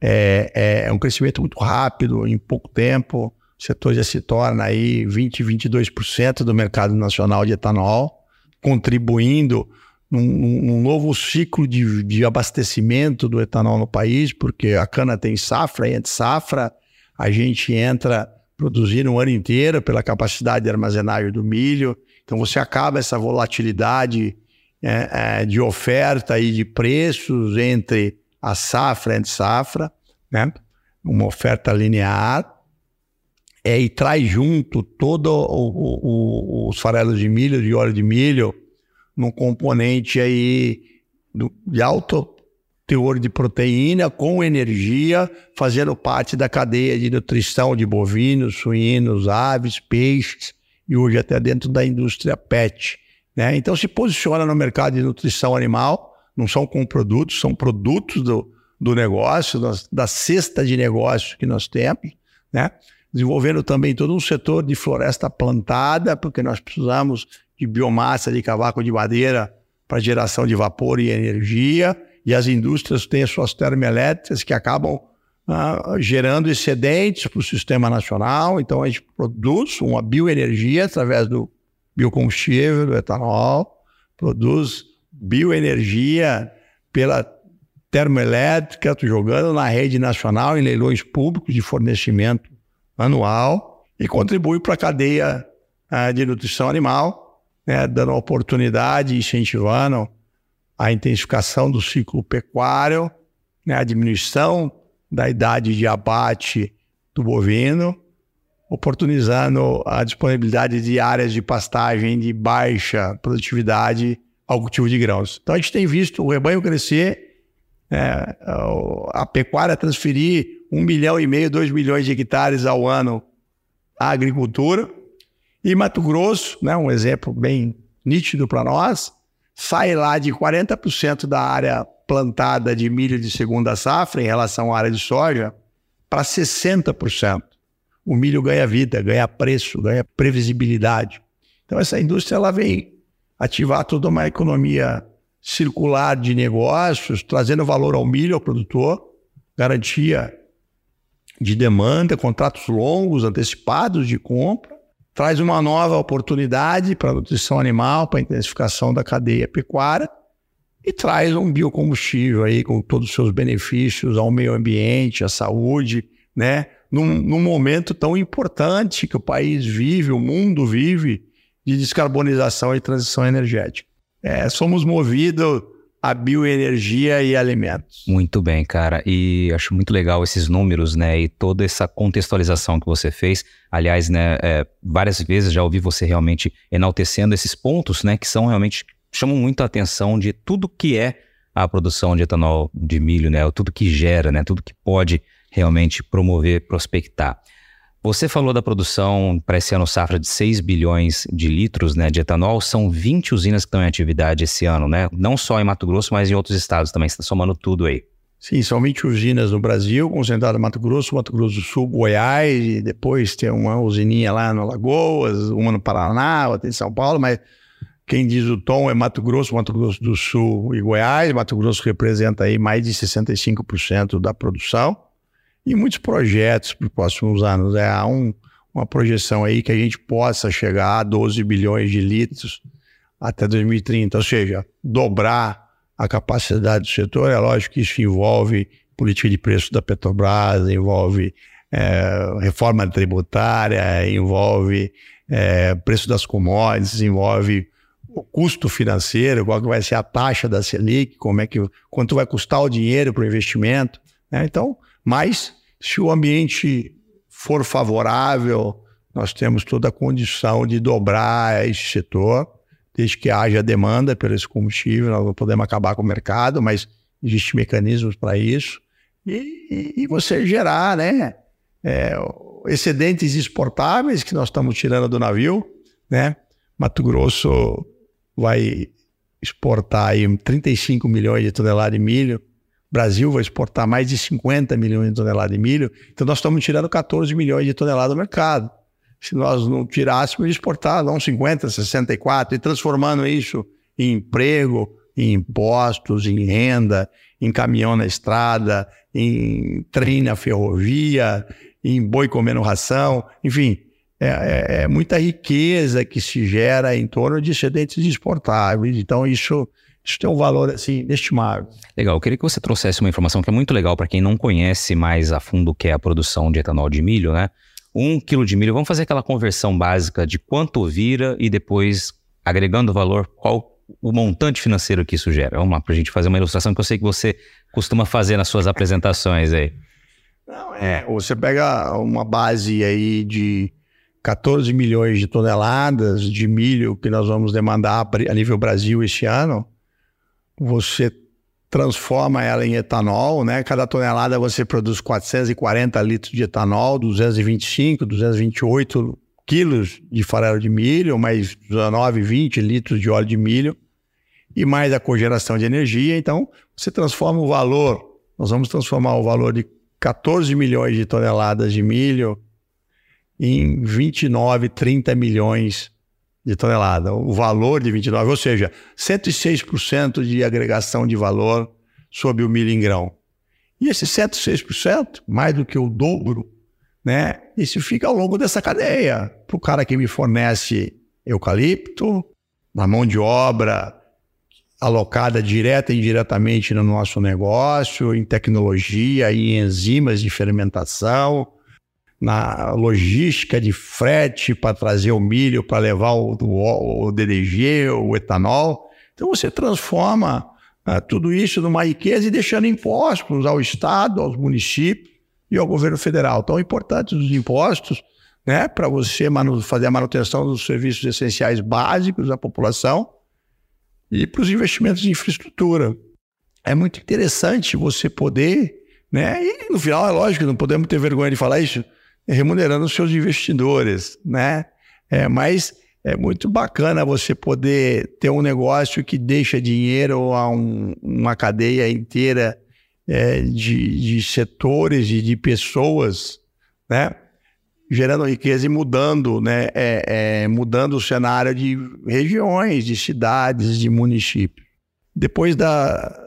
É, é, é, um crescimento muito rápido, em pouco tempo. O setor já se torna aí 20, 22% do mercado nacional de etanol, contribuindo num, num novo ciclo de, de, abastecimento do etanol no país, porque a cana tem safra e anti-safra, a gente entra produzindo um ano inteiro pela capacidade de armazenagem do milho. Então você acaba essa volatilidade é, é, de oferta e de preços entre a safra e safra, né? uma oferta linear, é, e traz junto todos os farelos de milho, de óleo de milho, num componente aí do, de alto teor de proteína com energia, fazendo parte da cadeia de nutrição de bovinos, suínos, aves, peixes e hoje até dentro da indústria PET. Né? Então se posiciona no mercado de nutrição animal, não são com produtos, são produtos do, do negócio, da cesta de negócios que nós temos, né? Desenvolvendo também todo um setor de floresta plantada, porque nós precisamos de biomassa de cavaco de madeira para geração de vapor e energia, e as indústrias têm as suas termoelétricas que acabam ah, gerando excedentes para o sistema nacional. Então a gente produz uma bioenergia através do biocombustível, do etanol, produz bioenergia pela termoelétrica, jogando na rede nacional em leilões públicos de fornecimento anual e contribui para a cadeia ah, de nutrição animal, né, dando oportunidade, incentivando a intensificação do ciclo pecuário, né, a diminuição da idade de abate do bovino, oportunizando a disponibilidade de áreas de pastagem de baixa produtividade ao cultivo de grãos. Então a gente tem visto o rebanho crescer, é, a pecuária transferir um milhão e meio, dois milhões de hectares ao ano à agricultura. E Mato Grosso, né, um exemplo bem nítido para nós, sai lá de 40% da área plantada de milho de segunda safra em relação à área de soja para 60%. O milho ganha vida, ganha preço, ganha previsibilidade. Então essa indústria ela vem ativar toda uma economia circular de negócios, trazendo valor ao milho, ao produtor, garantia de demanda, contratos longos, antecipados de compra, traz uma nova oportunidade para a nutrição animal, para a intensificação da cadeia pecuária e traz um biocombustível aí com todos os seus benefícios ao meio ambiente, à saúde, né? Num, num momento tão importante que o país vive, o mundo vive, de descarbonização e transição energética. É, somos movidos a bioenergia e alimentos. Muito bem, cara. E acho muito legal esses números, né? E toda essa contextualização que você fez. Aliás, né? É, várias vezes já ouvi você realmente enaltecendo esses pontos, né? Que são realmente chamam muito a atenção de tudo que é a produção de etanol de milho, né? Tudo que gera, né? Tudo que pode realmente promover, prospectar. Você falou da produção para esse ano safra de 6 bilhões de litros né, de etanol. São 20 usinas que estão em atividade esse ano, né? Não só em Mato Grosso, mas em outros estados também. Você está somando tudo aí. Sim, são 20 usinas no Brasil, concentradas em Mato Grosso, Mato Grosso do Sul, Goiás, e depois tem uma usininha lá no Alagoas, uma no Paraná, outra em São Paulo, mas quem diz o tom é Mato Grosso, Mato Grosso do Sul e Goiás. Mato Grosso representa aí mais de 65% da produção e muitos projetos para os próximos anos. É, há um, uma projeção aí que a gente possa chegar a 12 bilhões de litros até 2030, ou seja, dobrar a capacidade do setor. É lógico que isso envolve política de preço da Petrobras, envolve é, reforma tributária, envolve é, preço das commodities, envolve o custo financeiro, qual que vai ser a taxa da Selic, como é que quanto vai custar o dinheiro para o investimento. Né? Então, mas, se o ambiente for favorável, nós temos toda a condição de dobrar esse setor, desde que haja demanda por esse combustível, nós não podemos acabar com o mercado, mas existem mecanismos para isso. E, e, você gerar né, é, excedentes exportáveis que nós estamos tirando do navio. Né? Mato Grosso vai exportar aí 35 milhões de toneladas de milho. Brasil vai exportar mais de 50 milhões de toneladas de milho. Então nós estamos tirando 14 milhões de toneladas do mercado se nós não tirássemos, exportar não 50, 64, e transformando isso em emprego, em impostos, em renda, em caminhão na estrada, em trem na ferrovia, em boi comendo ração, enfim, é, é, é, muita riqueza que se gera em torno de excedentes exportáveis. Então, isso, isso tem um valor assim, inestimável. Legal, eu queria que você trouxesse uma informação que é muito legal para quem não conhece mais a fundo o que é a produção de etanol de milho, né? um quilo de milho, vamos fazer aquela conversão básica de quanto vira e depois, agregando valor, qual o montante financeiro que isso gera. Vamos lá, para a gente fazer uma ilustração que eu sei que você costuma fazer nas suas apresentações aí. Não, é, você pega uma base aí de 14 milhões de toneladas de milho que nós vamos demandar a nível Brasil este ano, você transforma ela em etanol, né? Cada tonelada você produz 440 litros de etanol, 225, 228 quilos de farelo de milho, mais 19, 20 litros de óleo de milho e mais a cogeração de energia. Então, você transforma o valor, nós vamos transformar o valor de 14 milhões de toneladas de milho em 29, 30 milhões de tonelada, o valor de 29, ou seja, 106% de agregação de valor sobre o milho em grão. E esse 106%, mais do que o dobro, né? Isso fica ao longo dessa cadeia. Para o cara que me fornece eucalipto, na mão de obra alocada direta e indiretamente no nosso negócio, em tecnologia, em enzimas de fermentação, na logística de frete para trazer o milho, para levar o, o, o, DDG, o etanol. Então você transforma ah, tudo isso numa riqueza e deixando impostos ao Estado, aos municípios e ao governo federal. Então, é importante os impostos né, para você fazer a manutenção dos serviços essenciais básicos da população e para os investimentos de infraestrutura. É muito interessante você poder, né, e no final é lógico, não podemos ter vergonha de falar isso, remunerando os seus investidores, né? É, mas é muito bacana você poder ter um negócio que deixa dinheiro a um, uma cadeia inteira é, de, de setores e de pessoas, né? Gerando riqueza e mudando, né? É, é, mudando o cenário de regiões, de cidades, de municípios. Depois da,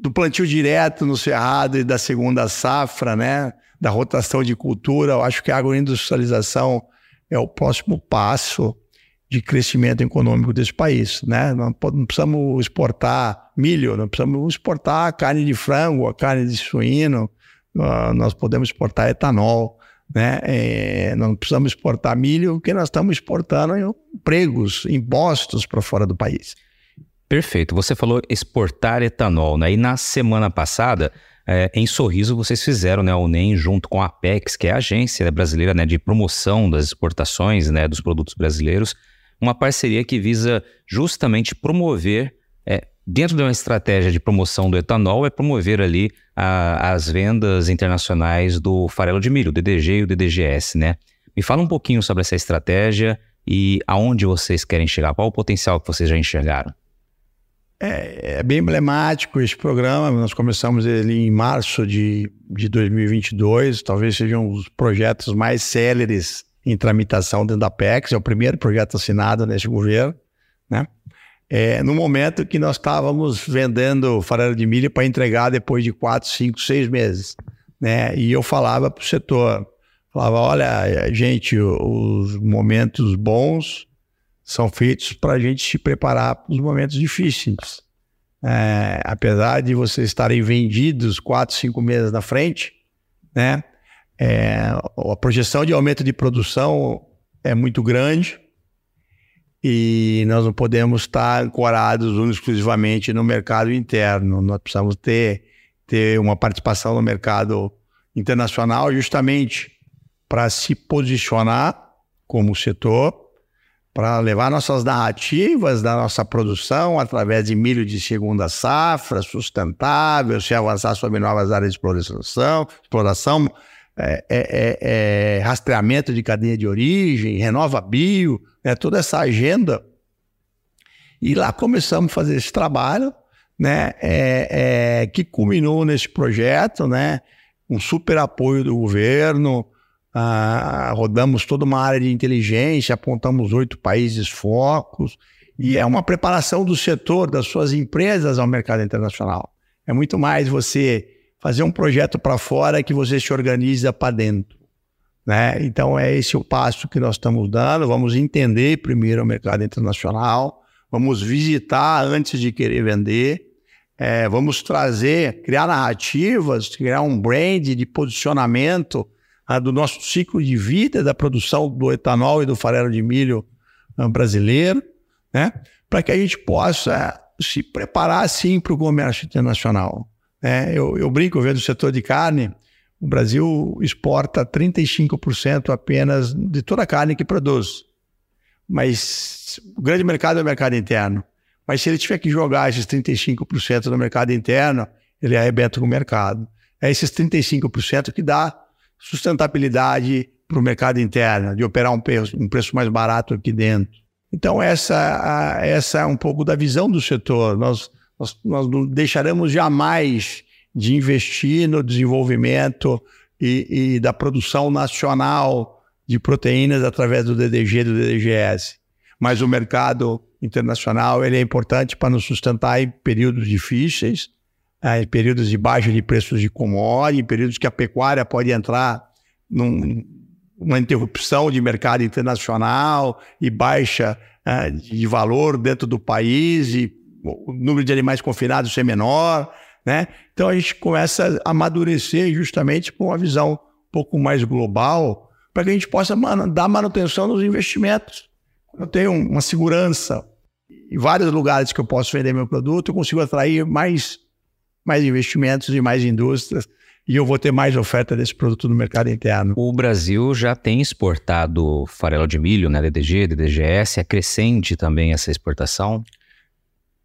do plantio direto no Cerrado e da segunda safra, né? Da rotação de cultura. Eu acho que a agroindustrialização é o próximo passo de crescimento econômico desse país. Né? Não, precisamos exportar milho, não precisamos exportar carne de frango, a carne de suíno, nós podemos exportar etanol. Né? É, não precisamos exportar milho, porque nós estamos exportando empregos, impostos para fora do país. Perfeito. Você falou exportar etanol, né? E na semana passada é, em Sorriso, vocês fizeram né, a UNEM junto com a Apex, que é a agência brasileira né, de promoção das exportações né, dos produtos brasileiros, uma parceria que visa justamente promover, é, dentro de uma estratégia de promoção do etanol, é promover ali a, as vendas internacionais do farelo de milho, o DDG e o DDGS. Né? Me fala um pouquinho sobre essa estratégia e aonde vocês querem chegar, qual o potencial que vocês já enxergaram. É, é, bem emblemático esse programa. Nós começamos ele em março de, de 2022. Talvez sejam os projetos mais céleres em tramitação dentro da PEX. É o primeiro projeto assinado nesse governo. Né? É, no momento que nós estávamos vendendo farelo de milho para entregar depois de quatro, cinco, seis meses. Né? E eu falava para o setor, falava, olha, gente, os momentos bons são feitos para a gente se preparar para os momentos difíceis. É, apesar de vocês estarem vendidos quatro, cinco meses na frente, né? É, a projeção de aumento de produção é muito grande e nós não podemos estar ancorados exclusivamente no mercado interno. Nós precisamos ter, ter uma participação no mercado internacional justamente para se posicionar como setor para levar nossas narrativas da nossa produção através de milho de segunda safra, sustentável, se avançar sobre novas áreas de exploração, exploração é, é, é, é, rastreamento de cadeia de origem, renova bio, né, toda essa agenda. E lá começamos a fazer esse trabalho, né, é, é, que culminou nesse projeto, né, um super apoio do governo, ah, rodamos toda uma área de inteligência, apontamos oito países focos, e é uma preparação do setor, das suas empresas ao mercado internacional. É muito mais você fazer um projeto para fora que você se organiza para dentro. Né? Então, é esse o passo que nós estamos dando. Vamos entender primeiro o mercado internacional, vamos visitar antes de querer vender, é, vamos trazer, criar narrativas, criar um brand de posicionamento do nosso ciclo de vida da produção do etanol e do farelo de milho ah, brasileiro, né? para que a gente possa se preparar sim para o comércio internacional. Né? Eu, eu brinco, vendo o setor de carne, o Brasil exporta 35% apenas de toda a carne que produz. Mas o grande mercado é o mercado interno. Mas se ele tiver que jogar esses 35% no mercado interno, ele arrebenta com o mercado. É esses 35% que dá sustentabilidade para o mercado interno, de operar um preço, um preço mais barato aqui dentro. Então, essa, essa é um pouco da visão do setor. Nós, nós, nós não deixaremos jamais de investir no desenvolvimento e, e da produção nacional de proteínas através do DDG e do DDGS. Mas o mercado internacional ele é importante para nos sustentar em períodos difíceis em períodos de baixa de preços de commodity, em períodos que a pecuária pode entrar num, numa interrupção de mercado internacional e baixa é, de valor dentro do país e o número de animais confinados ser menor, né? Então a gente começa a amadurecer justamente com uma visão um pouco mais global para que a gente possa mano, dar manutenção nos investimentos. Eu tenho uma segurança em vários lugares que eu posso vender meu produto, eu consigo atrair mais mais investimentos e mais indústrias e eu vou ter mais oferta desse produto no mercado interno. O Brasil já tem exportado farelo de milho, né, DDG, DDGS, é crescente também essa exportação?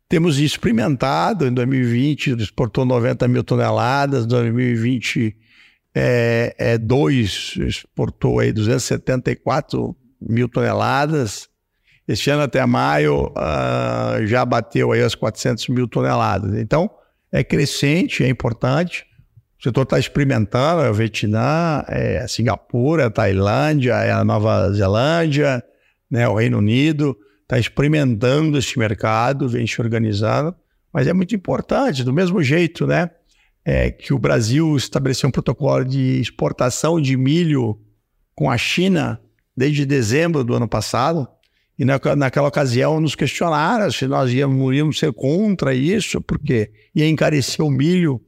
Temos experimentado, em 2020 exportou 90 mil toneladas, em 2022 é, é, dois, exportou aí 274 mil toneladas, este ano até maio uh, já bateu aí as 400 mil toneladas. Então, é crescente, é importante. O setor está experimentando, é o Vietnã, é a Singapura, a Tailândia, é a Nova Zelândia, né, o Reino Unido, está experimentando esse mercado, vem se organizando, mas é muito importante, do mesmo jeito, né, é, que o Brasil estabeleceu um protocolo de exportação de milho com a China desde dezembro do ano passado, e na, naquela ocasião nos questionaram se nós íamos, íamos ser contra isso, porque ia encarecer o milho.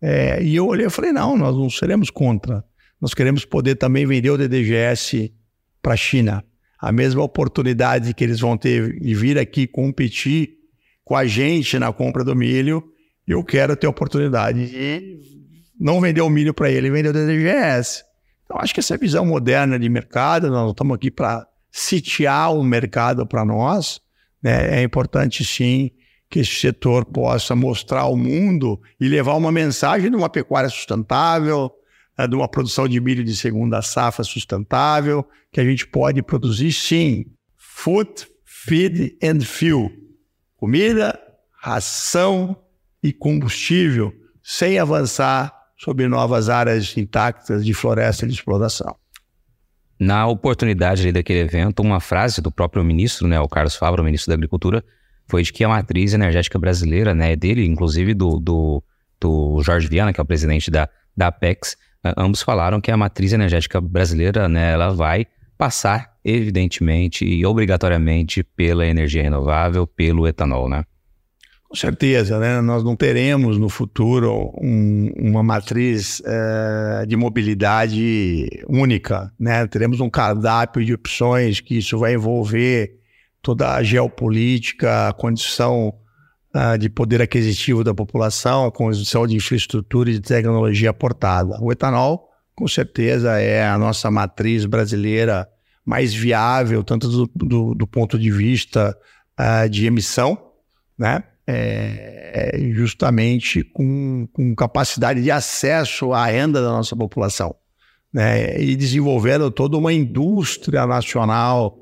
É, e eu olhei e falei: não, nós não seremos contra. Nós queremos poder também vender o DDGS para a China. A mesma oportunidade que eles vão ter de vir aqui competir com a gente na compra do milho, eu quero ter a oportunidade de não vender o milho para ele, vender o DDGS. Então, acho que essa é visão moderna de mercado, nós estamos aqui para sitiar o mercado para nós, né, é importante sim que esse setor possa mostrar ao mundo e levar uma mensagem de uma pecuária sustentável, né, de uma produção de milho de segunda safra sustentável, que a gente pode produzir sim food, feed and fuel, comida, ração e combustível, sem avançar sobre novas áreas intactas de floresta de exploração. Na oportunidade daquele evento, uma frase do próprio ministro, né, o Carlos Fávaro, ministro da Agricultura, foi de que a matriz energética brasileira, né, é dele, inclusive do, do, do Jorge Viana, que é o presidente da, da Apex, ambos falaram que a matriz energética brasileira, né, ela vai passar, evidentemente e obrigatoriamente, pela energia renovável, pelo etanol, né? Com certeza, né? Nós não teremos no futuro um, uma matriz é, de mobilidade única, né? Teremos um cardápio de opções que isso vai envolver toda a geopolítica, a condição uh, de poder aquisitivo da população, a condição de infraestrutura e de tecnologia aportada. O etanol, com certeza, é a nossa matriz brasileira mais viável, tanto do, do, do ponto de vista uh, de emissão, né? É, justamente com, com capacidade de acesso à renda da nossa população. Né? E desenvolvendo toda uma indústria nacional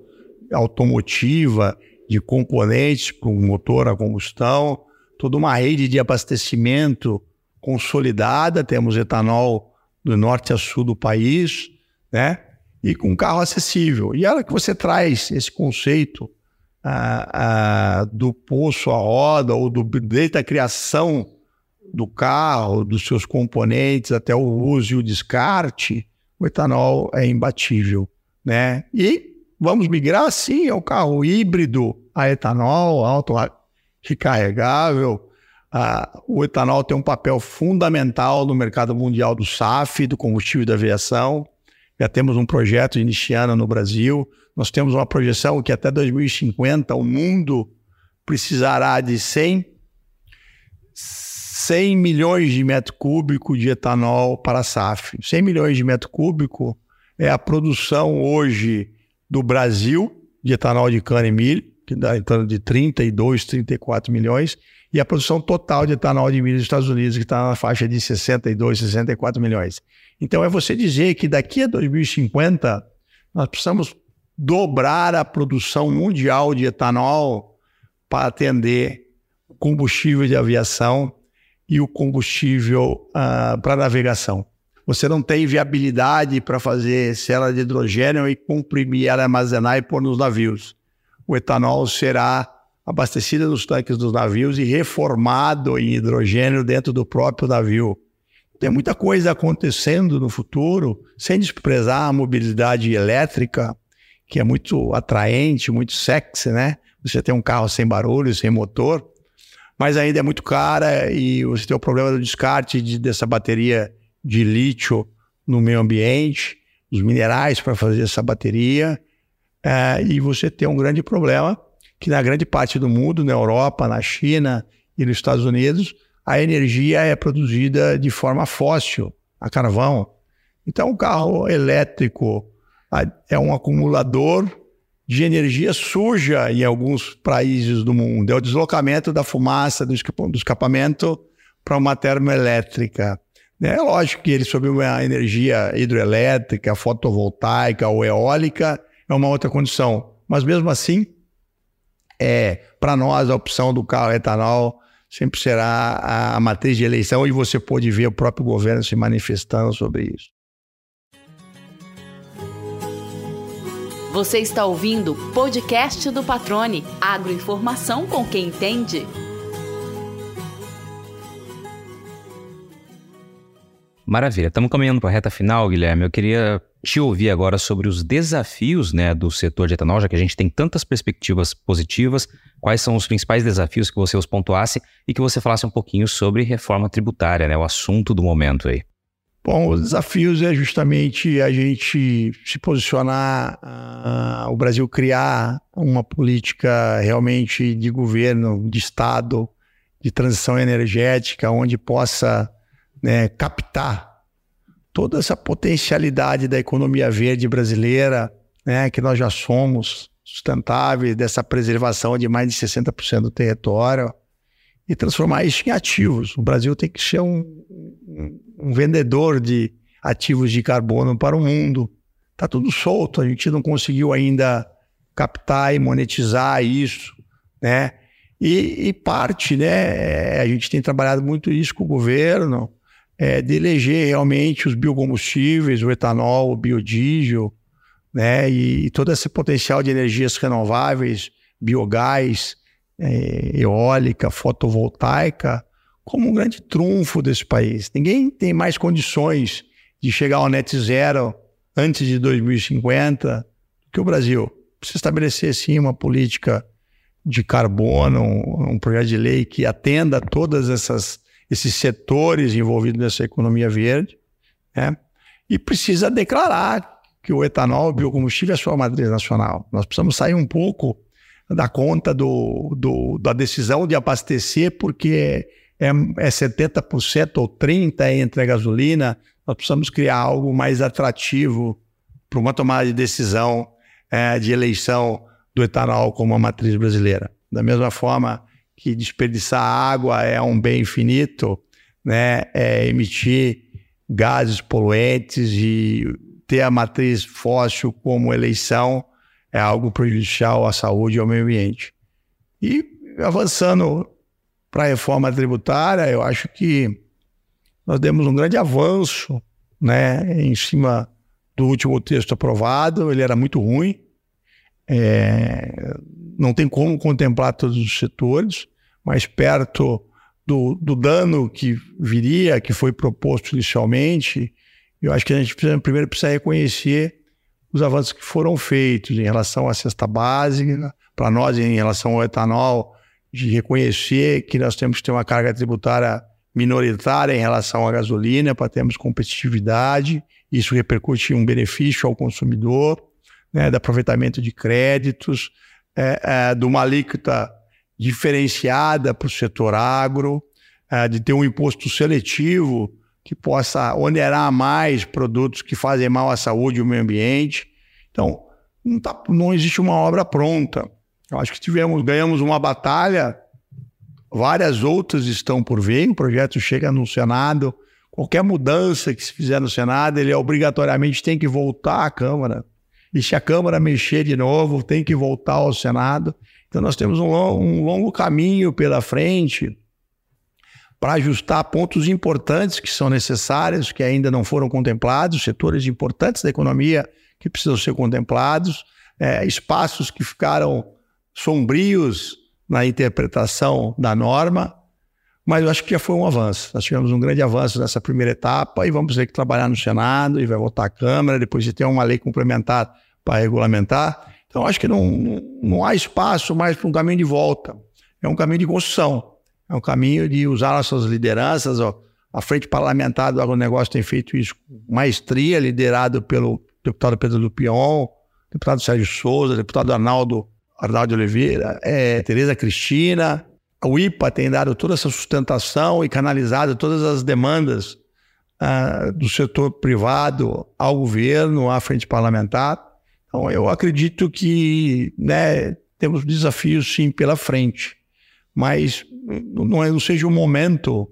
automotiva de componentes para o motor a combustão, toda uma rede de abastecimento consolidada, temos etanol do norte a sul do país, né? E com carro acessível. E a hora que você traz esse conceito ah, ah, do poço à roda, ou do, desde a criação do carro, dos seus componentes, até o uso e o descarte, o etanol é imbatível, né? E vamos migrar, sim, ao carro híbrido a etanol, auto recarregável, o etanol tem um papel fundamental no mercado mundial do SAF, do combustível da aviação. Já temos um projeto iniciando no Brasil. Nós temos uma projeção que até 2050 o mundo precisará de 100, 100 milhões de metros cúbicos de etanol para SAF. 100 milhões de metros cúbicos é a produção hoje do Brasil de etanol de cana e milho, que dá em torno de 32, 34 milhões, e a produção total de etanol de milho dos Estados Unidos, que está na faixa de 62, 64 milhões. Então, é você dizer que daqui a 2050, nós precisamos dobrar a produção mundial de etanol para atender o combustível de aviação e o combustível uh, para navegação. Você não tem viabilidade para fazer célula de hidrogênio e comprimir ela, armazenar e pôr nos navios. O etanol será abastecida nos tanques dos navios e reformado em hidrogênio dentro do próprio navio. Tem muita coisa acontecendo no futuro, sem desprezar a mobilidade elétrica, que é muito atraente, muito sexy, né? Você tem um carro sem barulho, sem motor, mas ainda é muito cara e você tem o problema do descarte de, dessa bateria de lítio no meio ambiente, os minerais para fazer essa bateria, é, e você tem um grande problema que na grande parte do mundo, na Europa, na China e nos Estados Unidos, a energia é produzida de forma fóssil, a carvão. Então, o carro elétrico é um acumulador de energia suja em alguns países do mundo. É o deslocamento da fumaça do escapamento para uma termoelétrica. É lógico que ele, sob uma energia hidroelétrica, fotovoltaica ou eólica, é uma outra condição. Mas mesmo assim, é, para nós, a opção do carro etanol sempre será a matriz de eleição e você pode ver o próprio governo se manifestando sobre isso. Você está ouvindo o podcast do Patrone, agroinformação com quem entende. Maravilha, estamos caminhando para a reta final, Guilherme. Eu queria te ouvir agora sobre os desafios né, do setor de etanol, já que a gente tem tantas perspectivas positivas. Quais são os principais desafios que você os pontuasse e que você falasse um pouquinho sobre reforma tributária, né, o assunto do momento aí. Bom, os desafios é justamente a gente se posicionar, uh, o Brasil criar uma política realmente de governo, de Estado, de transição energética, onde possa né, captar toda essa potencialidade da economia verde brasileira, né, que nós já somos sustentáveis, dessa preservação de mais de 60% do território, e transformar isso em ativos. O Brasil tem que ser um, um, um vendedor de ativos de carbono para o mundo. Está tudo solto, a gente não conseguiu ainda captar e monetizar isso, né? E, e parte, né? A gente tem trabalhado muito isso com o governo, é, de eleger realmente os biocombustíveis, o etanol, o biodiesel, né, e, e todo esse potencial de energias renováveis, biogás, é, eólica, fotovoltaica, como um grande trunfo desse país. Ninguém tem mais condições de chegar ao net zero antes de 2050 que o Brasil. Precisa estabelecer, sim, uma política de carbono, um, projeto de lei que atenda todas essas esses setores envolvidos nessa economia verde, né? e precisa declarar que o etanol, o biocombustível, é sua matriz nacional. Nós precisamos sair um pouco da conta do, do da decisão de abastecer, porque é, é 70% ou 30% entre a gasolina. Nós precisamos criar algo mais atrativo para uma tomada de decisão é, de eleição do etanol como a matriz brasileira. Da mesma forma que desperdiçar água é um bem finito, né, é emitir gases poluentes e ter a matriz fóssil como eleição é algo prejudicial à saúde e ao meio ambiente. E avançando para a reforma tributária, eu acho que nós demos um grande avanço né, em cima do último texto aprovado, ele era muito ruim, é, não tem como contemplar todos os setores, mas perto do, do dano que viria, que foi proposto inicialmente, eu acho que a gente precisa, primeiro precisa reconhecer os avanços que foram feitos em relação à cesta básica, para nós em relação ao etanol, de reconhecer que nós temos que ter uma carga tributária minoritária em relação à gasolina para termos competitividade, isso repercute em um benefício ao consumidor, né, do aproveitamento de créditos, é, é, de uma alíquota diferenciada para o setor agro, é, de ter um imposto seletivo que possa onerar mais produtos que fazem mal à saúde e ao meio ambiente. Então, não, tá, não existe uma obra pronta. Eu acho que tivemos, ganhamos uma batalha, várias outras estão por vir, o projeto chega no Senado, qualquer mudança que se fizer no Senado, ele obrigatoriamente tem que voltar à Câmara. E se a Câmara mexer de novo, tem que voltar ao Senado. Então nós temos um, um longo caminho pela frente para ajustar pontos importantes que são necessários, que ainda não foram contemplados, setores importantes da economia que precisam ser contemplados, é, espaços que ficaram sombrios na interpretação da norma, mas eu acho que já foi um avanço. Nós tivemos um grande avanço nessa primeira etapa e vamos ter que trabalhar no Senado e vai votar a Câmara, depois de ter uma lei complementar para regulamentar. Então, acho que não, não há espaço mais para um caminho de volta. É um caminho de construção. É um caminho de usar nossas lideranças. Ó. A Frente Parlamentar do Agronegócio tem feito isso com maestria, liderado pelo deputado Pedro Lupion, deputado Sérgio Souza, deputado Arnaldo, Arnaldo Oliveira, é, Tereza Cristina. O IPA tem dado toda essa sustentação e canalizado todas as demandas ah, do setor privado ao governo, à frente parlamentar. Então, eu acredito que né, temos desafios, sim, pela frente mas não, é, não seja o momento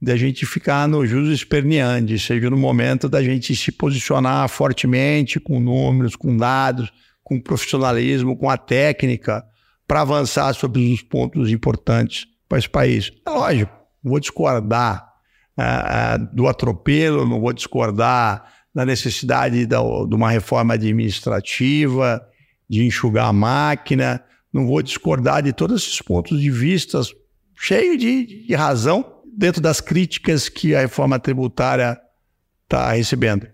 da gente ficar no jus esperneante, seja no momento da gente se posicionar fortemente com números, com dados, com profissionalismo, com a técnica, para avançar sobre os pontos importantes para esse país. É lógico, vou discordar uh, uh, do atropelo, não vou discordar da necessidade da, de uma reforma administrativa, de enxugar a máquina, não vou discordar de todos esses pontos de vista, cheio de, de razão, dentro das críticas que a reforma tributária está recebendo.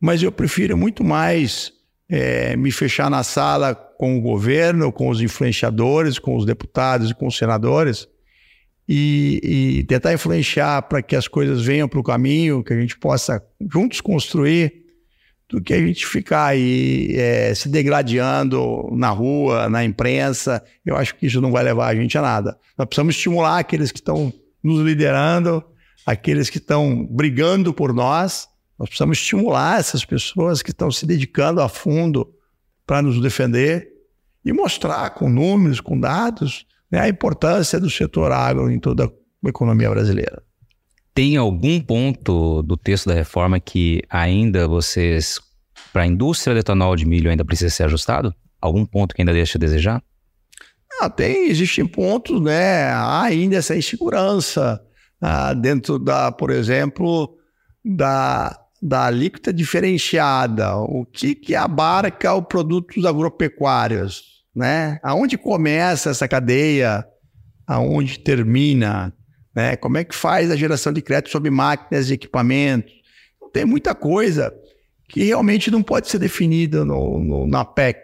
Mas eu prefiro muito mais é, me fechar na sala com o governo, com os influenciadores, com os deputados e com os senadores e, e tentar influenciar para que as coisas venham para o caminho, que a gente possa juntos construir do que a gente ficar aí é, se degradando na rua, na imprensa. Eu acho que isso não vai levar a gente a nada. Nós precisamos estimular aqueles que estão nos liderando, aqueles que estão brigando por nós. Nós precisamos estimular essas pessoas que estão se dedicando a fundo para nos defender e mostrar com números, com dados, né, a importância do setor agro em toda a economia brasileira. Tem algum ponto do texto da reforma que ainda vocês, para a indústria de etanol de milho, ainda precisa ser ajustado? Algum ponto que ainda deixa a desejar? Ah, tem, existem pontos, né? Há ainda essa insegurança ah, dentro da, por exemplo, da, da alíquota diferenciada. O que, que abarca os produtos agropecuários, né? Aonde começa essa cadeia? Aonde termina? Né? Como é que faz a geração de crédito sobre máquinas e equipamentos? Tem muita coisa que realmente não pode ser definida no, no, na PEC.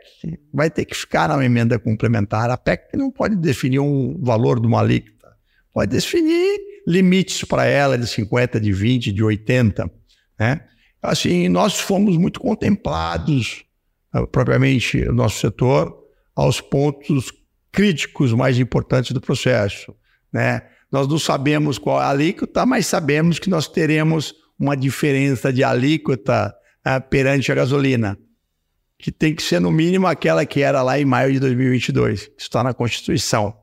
Vai ter que ficar na emenda complementar. A PEC não pode definir um valor de uma alíquota. Pode definir limites para ela de 50, de 20, de 80. Né? Assim, nós fomos muito contemplados, ah, propriamente, o nosso setor, aos pontos críticos mais importantes do processo. Né? Nós não sabemos qual é a alíquota, mas sabemos que nós teremos uma diferença de alíquota uh, perante a gasolina. que tem que ser no mínimo aquela que era lá em maio de 2022. Isso está na Constituição.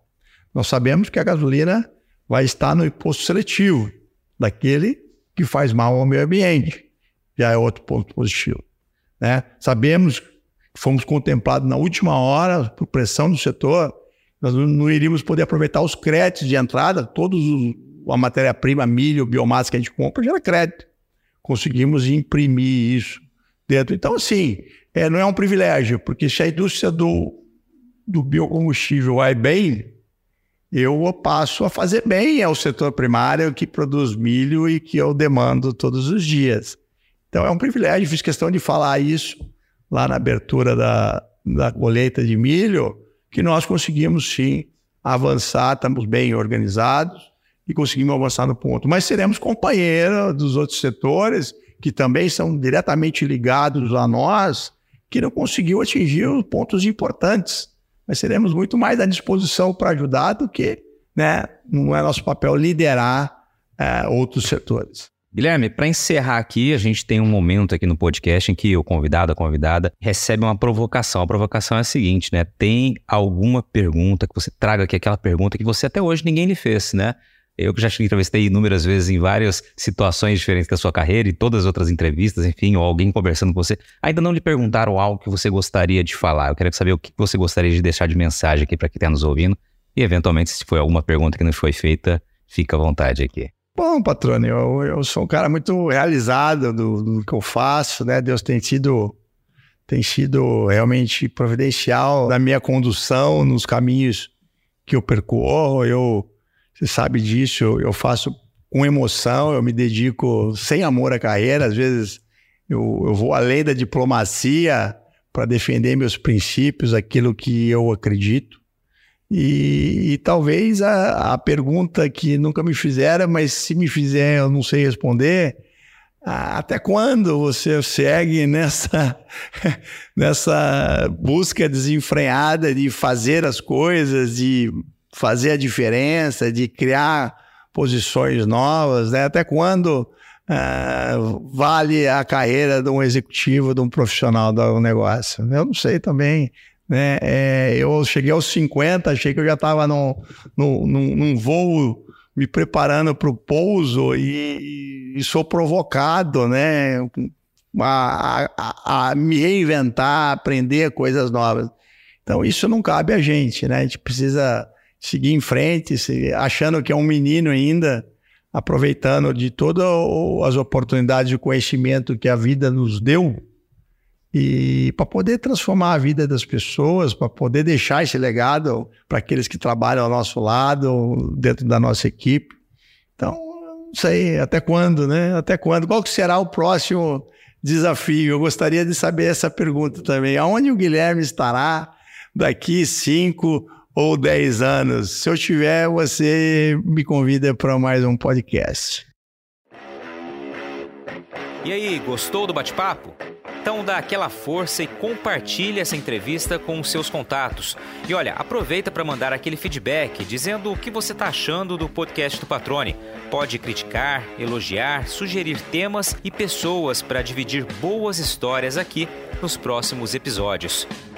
Nós sabemos que a gasolina vai estar no imposto seletivo, daquele que faz mal ao meio ambiente. Já é outro ponto positivo. Né? Sabemos que fomos contemplados na última hora, por pressão do setor, nós não iríamos poder aproveitar os créditos de entrada, todos a matéria-prima, milho, biomassa que a gente compra, gera crédito. Conseguimos imprimir isso dentro. Então, assim, é, não é um privilégio, porque se a indústria do, do biocombustível vai bem, eu passo a fazer bem ao setor primário que produz milho e que eu demando todos os dias. Então é um privilégio, fiz questão de falar isso lá na abertura da, da colheita de milho, que nós conseguimos sim avançar, estamos bem organizados e conseguimos avançar no ponto. Mas seremos companheiros dos outros setores que também são diretamente ligados a nós que não conseguiu atingir os pontos importantes. Mas seremos muito mais à disposição para ajudar do que, né, não é nosso papel liderar é, outros setores. Guilherme, para encerrar aqui, a gente tem um momento aqui no podcast em que o convidado, a convidada, recebe uma provocação. A provocação é a seguinte, né? Tem alguma pergunta que você traga aqui, aquela pergunta que você até hoje ninguém lhe fez, né? Eu que já te entrevistei inúmeras vezes em várias situações diferentes da sua carreira e todas as outras entrevistas, enfim, ou alguém conversando com você, ainda não lhe perguntaram algo que você gostaria de falar. Eu quero saber o que você gostaria de deixar de mensagem aqui para quem está nos ouvindo. E, eventualmente, se foi alguma pergunta que não foi feita, fica à vontade aqui. Bom, patrônio, eu, eu sou um cara muito realizado do, do que eu faço, né? Deus tem sido, tem sido realmente providencial na minha condução, nos caminhos que eu percorro. Eu você sabe disso, eu, faço com emoção, eu me dedico sem amor à carreira, às vezes eu, eu vou além da diplomacia para defender meus princípios, aquilo que eu acredito. E, e talvez a, a, pergunta que nunca me fizeram, mas se me fizer eu não sei responder, até quando você segue nessa, nessa busca desenfreada de fazer as coisas, de fazer a diferença, de criar posições novas, né? Até quando uh, vale a carreira de um executivo, de um profissional do negócio? Eu não sei também. Né? É, eu cheguei aos 50, achei que eu já estava num, num, num, voo me preparando para o pouso e, e, sou provocado né? A, a, a, me reinventar, aprender coisas novas. Então, isso não cabe a gente, né? A gente precisa seguir em frente, se, achando que é um menino ainda, aproveitando de todas as oportunidades de conhecimento que a vida nos deu e para poder transformar a vida das pessoas, para poder deixar esse legado para aqueles que trabalham ao nosso lado, dentro da nossa equipe. Então, não sei até quando, né? Até quando? Qual que será o próximo desafio? Eu gostaria de saber essa pergunta também. Aonde o Guilherme estará daqui cinco ou 10 anos. Se eu tiver, você me convida para mais um podcast. E aí, gostou do bate-papo? Então dá aquela força e compartilhe essa entrevista com os seus contatos. E olha, aproveita para mandar aquele feedback dizendo o que você está achando do podcast do Patrone. Pode criticar, elogiar, sugerir temas e pessoas para dividir boas histórias aqui nos próximos episódios.